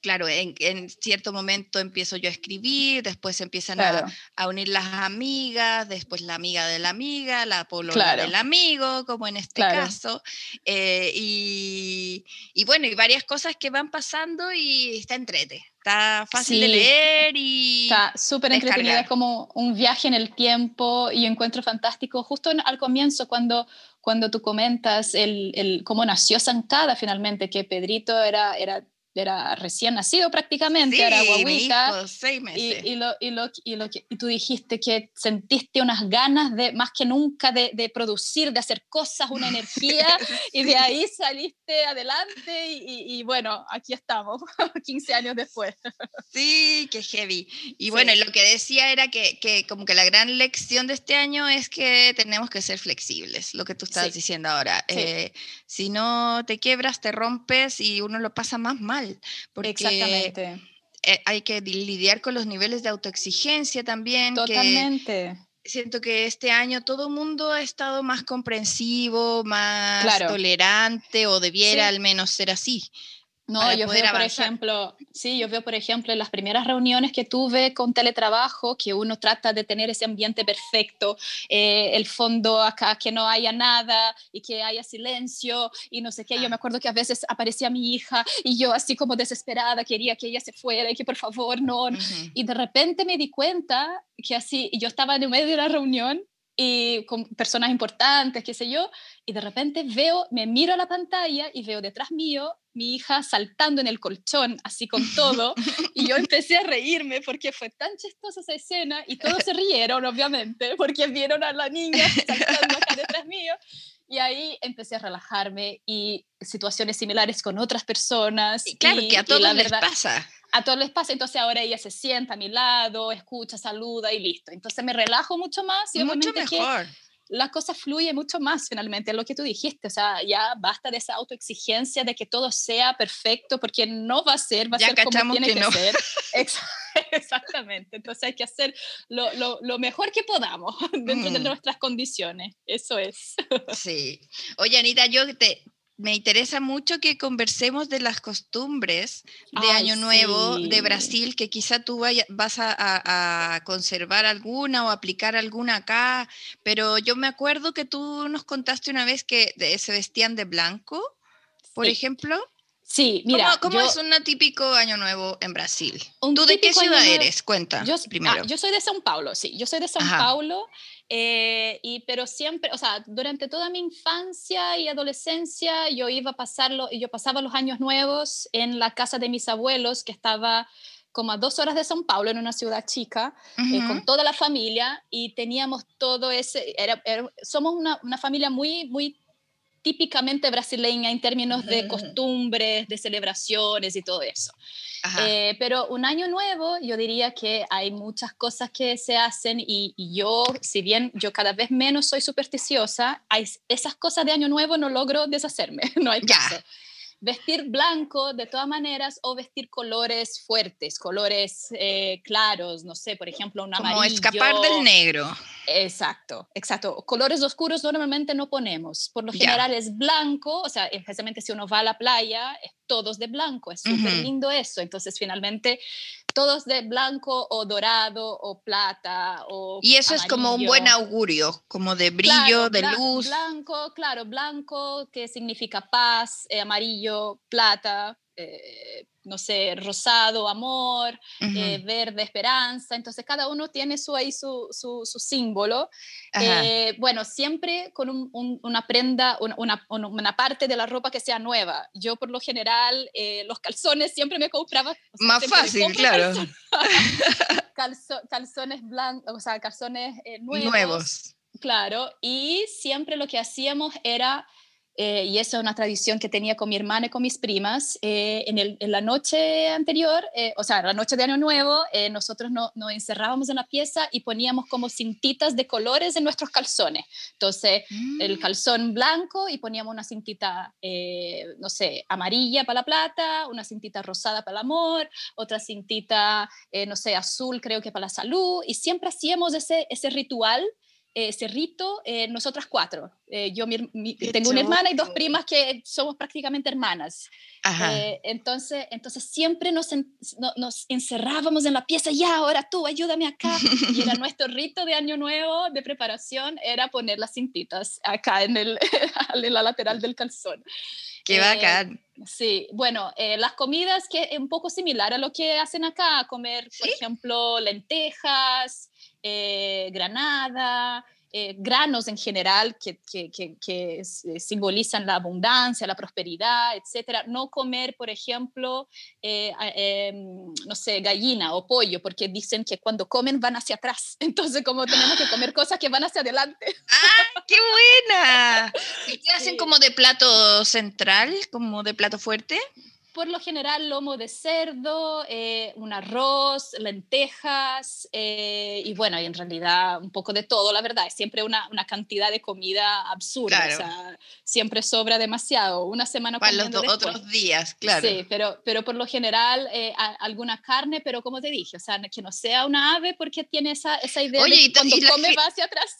claro, en, cierto momento empiezo yo a escribir, después empiezan a, unir las amigas, después la amiga de la amiga, la polola del amigo, como en este caso. Eh, y, bueno, y varias cosas que van pasando y está entrete. Está fácil de leer y... Está súper entretenido, es como un viaje en el tiempo y encuentro fantástico justo al comienzo cuando, cuando tú comentas el, el, cómo nació Zancada finalmente, que Pedrito era, era era recién nacido prácticamente, era guaguita. Y, lo, y, lo, y, lo, y, tú dijiste que sentiste unas ganas de más que nunca de, de producir, de hacer cosas, una energía, (laughs) y de ahí saliste adelante y, bueno, aquí estamos, (laughs) 15 años después. Sí, qué heavy. Y bueno, lo que decía era que, que, como que la gran lección de este año es que tenemos que ser flexibles, lo que tú estás diciendo ahora. Eh, si no te quiebras, te rompes y uno lo pasa más mal porque Exactamente. Eh, hay que lidiar con los niveles de autoexigencia también. Totalmente. siento que este año todo el mundo ha estado más comprensivo, más tolerante o debiera al menos ser así. No, yo veo, por ejemplo, sí, yo veo, por ejemplo, en las primeras reuniones que tuve con teletrabajo, que uno trata de tener ese ambiente perfecto, eh, el fondo acá, que no haya nada y que haya silencio y no sé qué. Yo me acuerdo que a veces aparecía mi hija y yo así como desesperada quería que ella se fuera y que por favor no. Y de repente me di cuenta que así, yo estaba en medio de la reunión y con personas importantes, qué sé yo, y de repente veo, me miro a la pantalla y veo detrás mío mi hija saltando en el colchón, así con todo, (laughs) y yo empecé a reírme porque fue tan chistosa esa escena y todos se rieron, obviamente, porque vieron a la niña (laughs) saltando acá detrás mío. Y ahí empecé a relajarme y situaciones similares con otras personas. Y claro, que a todos les pasa a todos les pasa, entonces ahora ella se sienta a mi lado, escucha, saluda y listo. Entonces me relajo mucho más y mucho mejor. la cosa fluye mucho más finalmente, lo que tú dijiste, o sea, ya basta de esa autoexigencia de que todo sea perfecto, porque no va a ser, va a ser como tiene que, ser. (laughs) (laughs) Exactamente, entonces hay que hacer lo, lo, lo mejor que podamos (laughs) dentro de mm. nuestras condiciones, eso es. Sí. Oye, Anita, yo te, me interesa mucho que conversemos de las costumbres de Año Nuevo de Brasil, que quizá tú vas a, conservar alguna o aplicar alguna acá, pero yo me acuerdo que tú nos contaste una vez que se vestían de blanco, por ejemplo. Sí, mira. ¿Cómo, es un típico Año Nuevo en Brasil? ¿Tú de qué ciudad eres? Cuenta yo, primero. Ah, yo soy de São Paulo, sí. Yo soy de São Paulo, eh, y, pero siempre, o sea, durante toda mi infancia y adolescencia yo iba a pasarlo, yo pasaba los años nuevos en la casa de mis abuelos, que estaba como a dos horas de São Paulo, en una ciudad chica, eh, con toda la familia, y teníamos todo ese, era, somos una, una familia muy, muy típicamente brasileña en términos de costumbres, de celebraciones y todo eso. Eh, pero un año nuevo, yo diría que hay muchas cosas que se hacen y, yo, si bien yo cada vez menos soy supersticiosa, hay esas cosas de año nuevo no logro deshacerme, (laughs) no hay caso vestir blanco de todas maneras o vestir colores fuertes, colores eh, claros, no sé, por ejemplo, un amarillo. Como escapar del negro. Exacto, exacto. Colores oscuros normalmente no ponemos. Por lo general es blanco, o sea, especialmente si uno va a la playa, es todos de blanco. Es súper lindo eso. Entonces, finalmente, todos de blanco o dorado o plata o Y eso es como un buen augurio, como de brillo, de luz. Blanco, claro, blanco que significa paz, eh, amarillo, plata, eh, no sé, rosado, amor, eh, verde, esperanza. Entonces, cada uno tiene su, ahí su, su, símbolo. Eh, bueno, siempre con una prenda, una, una, parte de la ropa que sea nueva. Yo, por lo general, los calzones siempre me compraba. Más fácil, claro. (laughs) (laughs) calzones blancos, o sea, calzones nuevos. Nuevos. Claro, y siempre lo que hacíamos era eh, y eso es una tradición que tenía con mi hermana y con mis primas. Eh, en, el, en, la noche anterior, eh, o sea, la noche de Año Nuevo, nosotros nos encerrábamos en la pieza y poníamos como cintitas de colores en nuestros calzones. Entonces, el mm. calzón blanco y poníamos una cintita, no sé, amarilla para la plata, una cintita rosada para el amor, otra cintita, no sé, azul creo que para la salud. Y siempre hacíamos ese, ese ritual ese rito nosotras cuatro. yo tengo una hermana y dos primas que somos prácticamente hermanas. entonces, entonces siempre nos, nos encerrábamos en la pieza, ya, ahora tú, ayúdame acá. Y era (laughs) nuestro rito de año nuevo de preparación, era poner las cintitas acá en, el, (laughs) en la lateral del calzón. Qué eh, bacán. Sí, bueno, eh, las comidas que es un poco similar a lo que hacen acá, comer, por ejemplo, lentejas, eh, granada, eh, granos en general que, que, que, eh, simbolizan la abundancia, la prosperidad, etcétera. No comer, por ejemplo, eh, em, no sé, gallina o pollo, porque dicen que cuando comen van hacia atrás. (laughs) Entonces, como tenemos que comer cosas que van hacia adelante. ¡Ah, qué buena! (laughs) ¿Y qué hacen como de plato central, como de plato fuerte? Por lo general lomo de cerdo, eh, un arroz, lentejas eh, y bueno, y en realidad un poco de todo, la verdad, es siempre una, una cantidad de comida absurda, o sea, siempre sobra demasiado, una semana para los otros días, claro. Sí, pero, pero por lo general eh, alguna carne, pero como te dije, o sea, que no sea una ave porque tiene esa, esa idea de que cuando come va hacia atrás.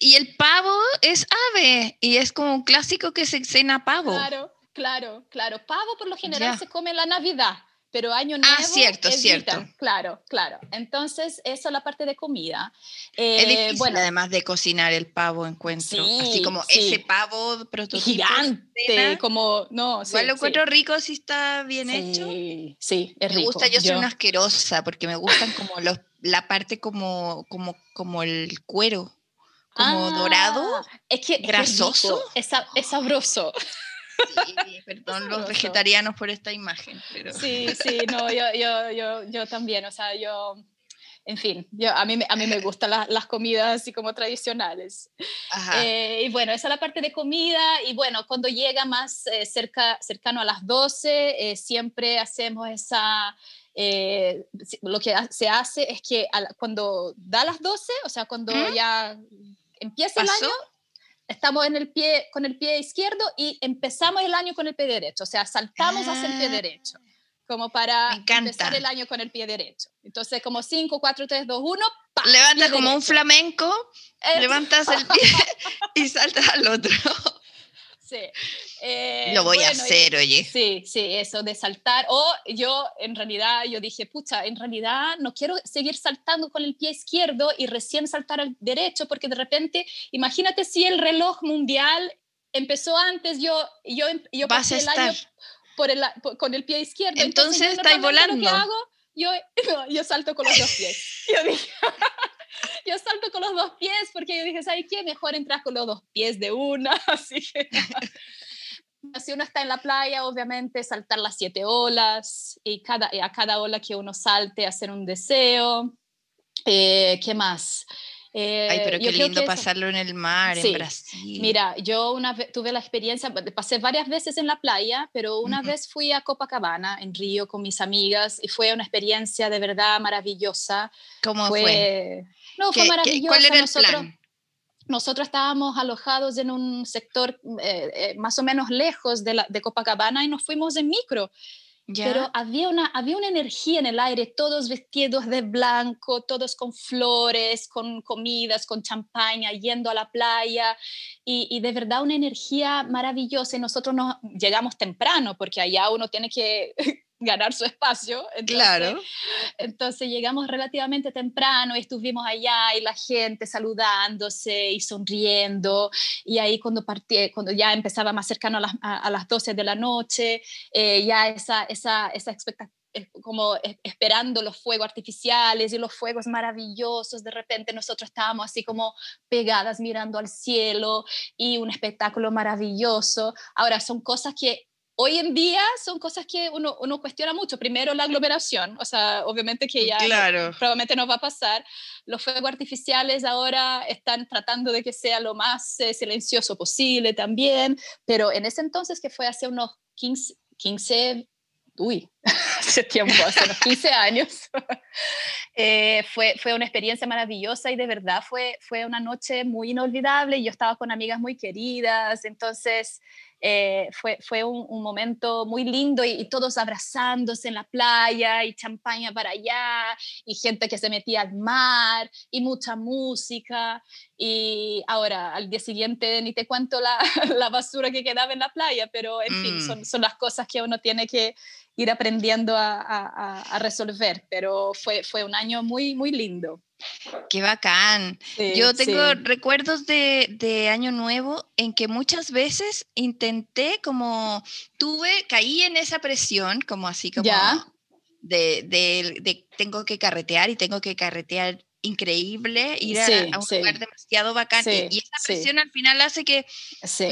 y el pavo es ave y es como un clásico que se cena pavo. Claro. Claro, claro. Pavo por lo general se come en la Navidad, pero año ah, nuevo. Ah, cierto, cierto. Claro, claro. Entonces, eso es la parte de comida. es difícil, bueno, además de cocinar el pavo, encuentro. Así como ese pavo prototipo. Gigante, como, no, Igual lo encuentro rico si está bien hecho. Sí, es rico. Me gusta, yo, soy una asquerosa porque me gustan como los, la parte como, como, como el cuero, como ah, dorado, es que, grasoso. es sabroso. Sí, perdón los vegetarianos por esta imagen. Pero... Sí, (laughs) sí, no, yo, yo, yo, yo también, o sea, yo, en fin, yo, a, mí, a mí me gustan las comidas así como tradicionales. Eh, y bueno, esa es la parte de comida y bueno, cuando llega más eh, cerca, cercano a las 12, eh, siempre hacemos esa... lo que se hace es que cuando da las 12, o sea, cuando ¿Mm? ya empieza el año, estamos en el pie, con el pie izquierdo y empezamos el año con el pie derecho, o sea, saltamos hacia el pie ah. derecho, como para empezar el año con el pie derecho. Entonces, como 5, 4, 3, 2, 1, Levantas como un flamenco, levantas el pie (laughs) y saltas al otro. Eh, Lo voy a hacer, oye. Sí, sí, eso de saltar. O yo, en realidad, yo dije, pucha, en realidad no quiero seguir saltando con el pie izquierdo y recién saltar al derecho, porque de repente, imagínate si el reloj mundial empezó antes, yo, yo, yo pasé el año por el, con el pie izquierdo. Entonces, Entonces estáis volando. hago, yo, (laughs) yo salto con los dos pies. Yo dije, (laughs) (laughs) yo salto con los dos pies porque yo dije, ¿sabes qué? Mejor entrar con los dos pies de una. (laughs) Así que (laughs) si uno está en la playa, obviamente saltar las siete olas y cada, a cada ola que uno salte hacer un deseo. Eh, ¿Qué más? Ay, pero eh, qué lindo pasarlo en el mar, en Brasil. Mira, yo una vez tuve la experiencia, pasé varias veces en la playa, pero una vez fui a Copacabana, en Río, con mis amigas, y fue una experiencia de verdad maravillosa. ¿Cómo fue? No, fue maravillosa. ¿Cuál era el plan? nosotros estábamos alojados en un sector eh, eh, más o menos lejos de, la, de, Copacabana y nos fuimos en micro. Pero había una, había una energía en el aire, todos vestidos de blanco, todos con flores, con comidas, con champaña, yendo a la playa y, y de verdad una energía maravillosa. Y nosotros nos llegamos temprano porque allá uno tiene que ganar su espacio. claro. Entonces llegamos relativamente temprano y estuvimos allá y la gente saludándose y sonriendo. Y ahí cuando, partí, cuando ya empezaba más cercano a las, a, las 12 de la noche, eh, ya esa, esa, esa expectativa como esperando los fuegos artificiales y los fuegos maravillosos, de repente nosotros estábamos así como pegadas mirando al cielo y un espectáculo maravilloso. Ahora, son cosas que hoy en día son cosas que uno, uno, cuestiona mucho. Primero la aglomeración, o sea, obviamente que ya probablemente no va a pasar. Los fuegos artificiales ahora están tratando de que sea lo más eh, silencioso posible también, pero en ese entonces que fue hace unos 15, 15 uy, (laughs) hace tiempo, hace unos 15 años, (laughs) eh, fue, fue una experiencia maravillosa y de verdad fue, fue una noche muy inolvidable. Yo estaba con amigas muy queridas, entonces eh, fue, fue un, momento muy lindo y, todos abrazándose en la playa y champaña para allá y gente que se metía al mar y mucha música. Y ahora, al día siguiente, ni te cuento la, (laughs) la basura que quedaba en la playa, pero en fin, mm. son, son las cosas que uno tiene que ir aprendiendo a, a, a, resolver, pero fue, fue un año muy, muy lindo. Qué bacán. Yo tengo recuerdos de, de, Año Nuevo en que muchas veces intenté como, tuve, caí en esa presión, como así como De, de, de, tengo que carretear y tengo que carretear increíble, ir a, un lugar demasiado bacán. y esa presión al final hace que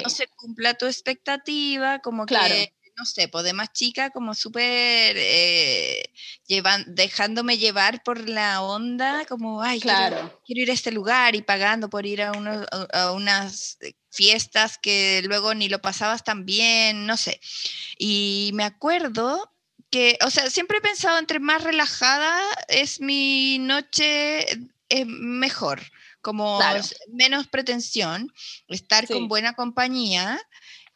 no se cumpla tu expectativa, como que no sé, pues de más chica, como súper eh, dejándome llevar por la onda, como, ay, claro. quiero, ir a este lugar y pagando por ir a, a, unas fiestas que luego ni lo pasabas tan bien, no sé. Y me acuerdo que, o sea, siempre he pensado entre más relajada es mi noche eh, mejor, como menos pretensión, estar con buena compañía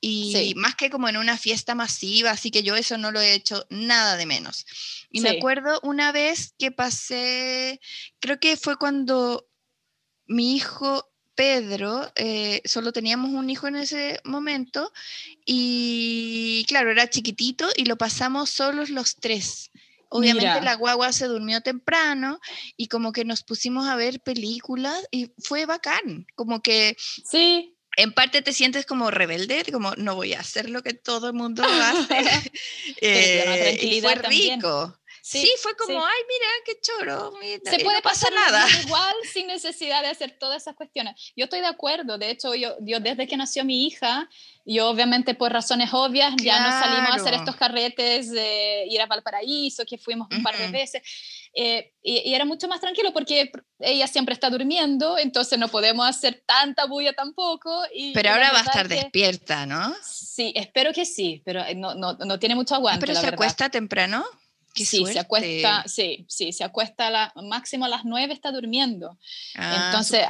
y más que como en una fiesta masiva, así que yo eso no lo he hecho nada de menos. Y me acuerdo una vez que pasé, creo que fue cuando mi hijo Pedro, eh, solo teníamos un hijo en ese momento y claro, era chiquitito y lo pasamos solos los tres. Obviamente la guagua se durmió temprano y como que nos pusimos a ver películas y fue bacán, como que sí en parte te sientes como rebelde, como no voy a hacer lo que todo el mundo (laughs) hace. eh, y fue rico. Sí, fue como, ay, mira, qué choro. Se puede pasar nada. (laughs) Igual sin necesidad de hacer todas esas cuestiones. Yo estoy de acuerdo. De hecho, yo, yo desde que nació mi hija, yo obviamente por razones obvias ya no salimos a hacer estos carretes, ir a Valparaíso, que fuimos un par de veces. Eh, y, era mucho más tranquilo porque ella siempre está durmiendo, entonces no podemos hacer tanta bulla tampoco. Y, pero ahora va a estar despierta, ¿no? Sí, espero que sí, pero eh, no, no, no tiene mucho aguante. ¿Pero se acuesta temprano? Sí, se acuesta, sí, sí, se acuesta a la, máximo a las 9 está durmiendo. Ah, Entonces,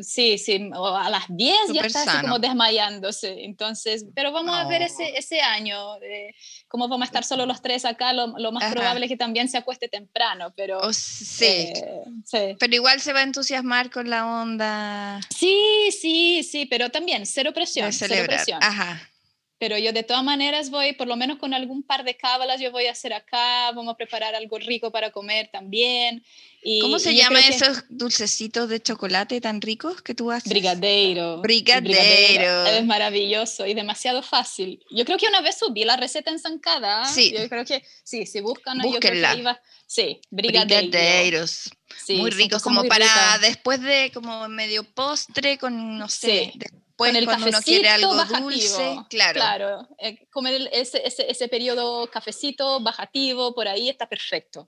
sí, sí, a las 10 ya está así como desmayándose. Entonces, pero vamos a ver ese, oh. ese año, eh, cómo vamos a estar solo los tres acá, lo, lo más probable es que también se acueste temprano, pero... Oh, sí. Eh, sí. Pero igual se va a entusiasmar con la onda. Sí, sí, sí, pero también cero presión. Cero presión. Ajá pero yo de todas maneras voy, por lo menos con algún par de cábalas, yo voy a hacer acá, vamos a preparar algo rico para comer también. Y, ¿Cómo se llaman esos dulcecitos de chocolate tan ricos que tú haces? Brigadeiro. Brigadeiro. Es maravilloso y demasiado fácil. Yo creo que una vez subí la receta en Zancada. Sí. Yo creo que, sí, si buscan, yo creo que iba, sí, brigadeiros. muy ricos, como para después de como medio postre con, no sé, con el cuando uno quiere algo dulce, claro. Claro, eh, comer ese, ese, ese periodo cafecito bajativo, por ahí está perfecto.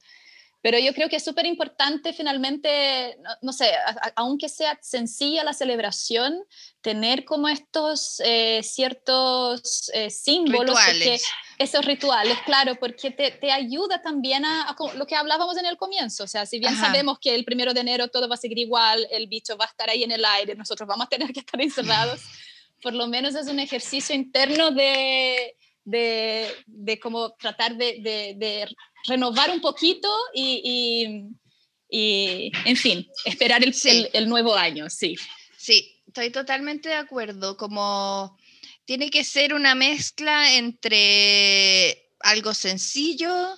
Pero yo creo que es súper importante finalmente, no, sé, aunque sea sencilla la celebración, tener como estos eh, ciertos eh, símbolos. Rituales. esos rituales, claro, porque te, te ayuda también a, lo que hablábamos en el comienzo. O sea, si bien sabemos que el primero de enero todo va a seguir igual, el bicho va a estar ahí en el aire, nosotros vamos a tener que estar encerrados, (laughs) por lo menos es un ejercicio interno de, de, de como tratar de, de, renovar un poquito y, y, en fin, esperar el, el, nuevo año, sí. Sí, estoy totalmente de acuerdo, como tiene que ser una mezcla entre algo sencillo,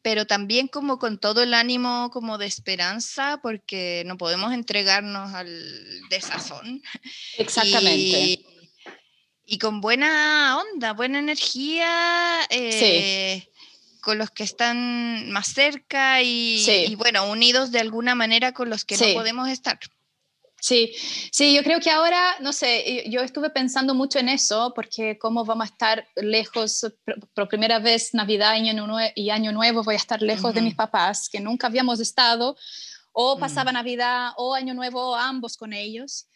pero también como con todo el ánimo como de esperanza, porque no podemos entregarnos al desazón. Exactamente. Y, con buena onda, buena energía. Eh, con los que están más cerca y, bueno, unidos de alguna manera con los que no podemos estar. Sí, sí, yo creo que ahora, no sé, yo estuve pensando mucho en eso, porque cómo vamos a estar lejos, por primera vez Navidad y Año Nuevo, voy a estar lejos de mis papás, que nunca habíamos estado, o pasaba mm. Navidad o Año Nuevo ambos con ellos.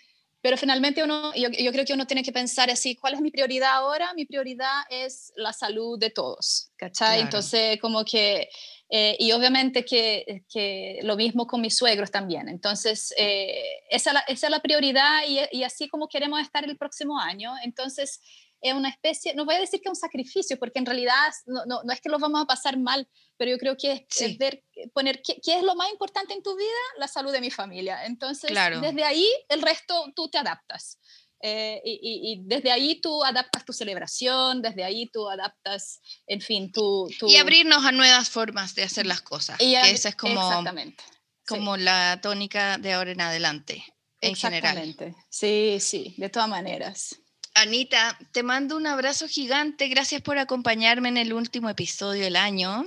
Pero finalmente uno, yo, yo, creo que uno tiene que pensar así, ¿cuál es mi prioridad ahora? Mi prioridad es la salud de todos, ¿cachai? Entonces, como que, eh, y obviamente que, que, lo mismo con mis suegros también. Entonces, eh, esa, esa, es la prioridad y, y, así como queremos estar el próximo año. Entonces, es una especie, no voy a decir que es un sacrificio, porque en realidad no, no, no es que lo vamos a pasar mal, pero yo creo que es, ver, poner qué, qué, es lo más importante en tu vida, la salud de mi familia. Entonces, desde ahí el resto tú te adaptas. Eh, y, y, desde ahí tú adaptas tu celebración, desde ahí tú adaptas, en fin, tu... Y abrirnos a nuevas formas de hacer las cosas. Y que esa es como, exactamente, como la tónica de ahora en adelante, en general. Sí, sí, de todas maneras. Anita, te mando un abrazo gigante. Gracias por acompañarme en el último episodio del año.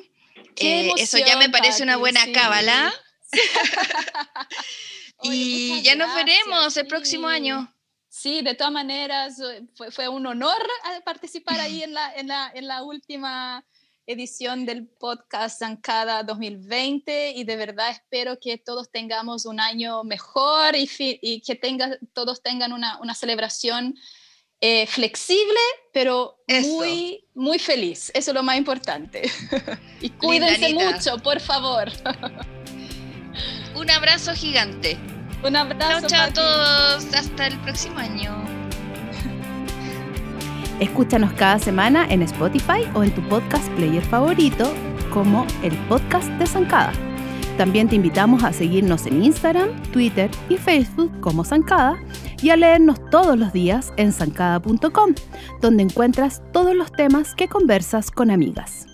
Eh, eso ya me parece una buena cábala. (laughs) y ya nos veremos el próximo año. Sí, de todas maneras, eh, fue, fue, un honor eh, participar ahí en la, en la, en la última edición del podcast Zancada 2020 y de verdad espero que todos tengamos un año mejor y, y que tenga, todos tengan una, una celebración eh, flexible, pero muy, muy feliz. Eso es lo más importante. (laughs) y cuídense mucho, por favor. (laughs) Un abrazo gigante. Un abrazo. Chao, chao a todos. Hasta el próximo año. Escúchanos cada semana en Spotify o en tu podcast player favorito como el podcast de Zancada. También te invitamos a seguirnos en Instagram, Twitter y Facebook como Zancada y a leernos todos los días en zancada.com, donde encuentras todos los temas que conversas con amigas.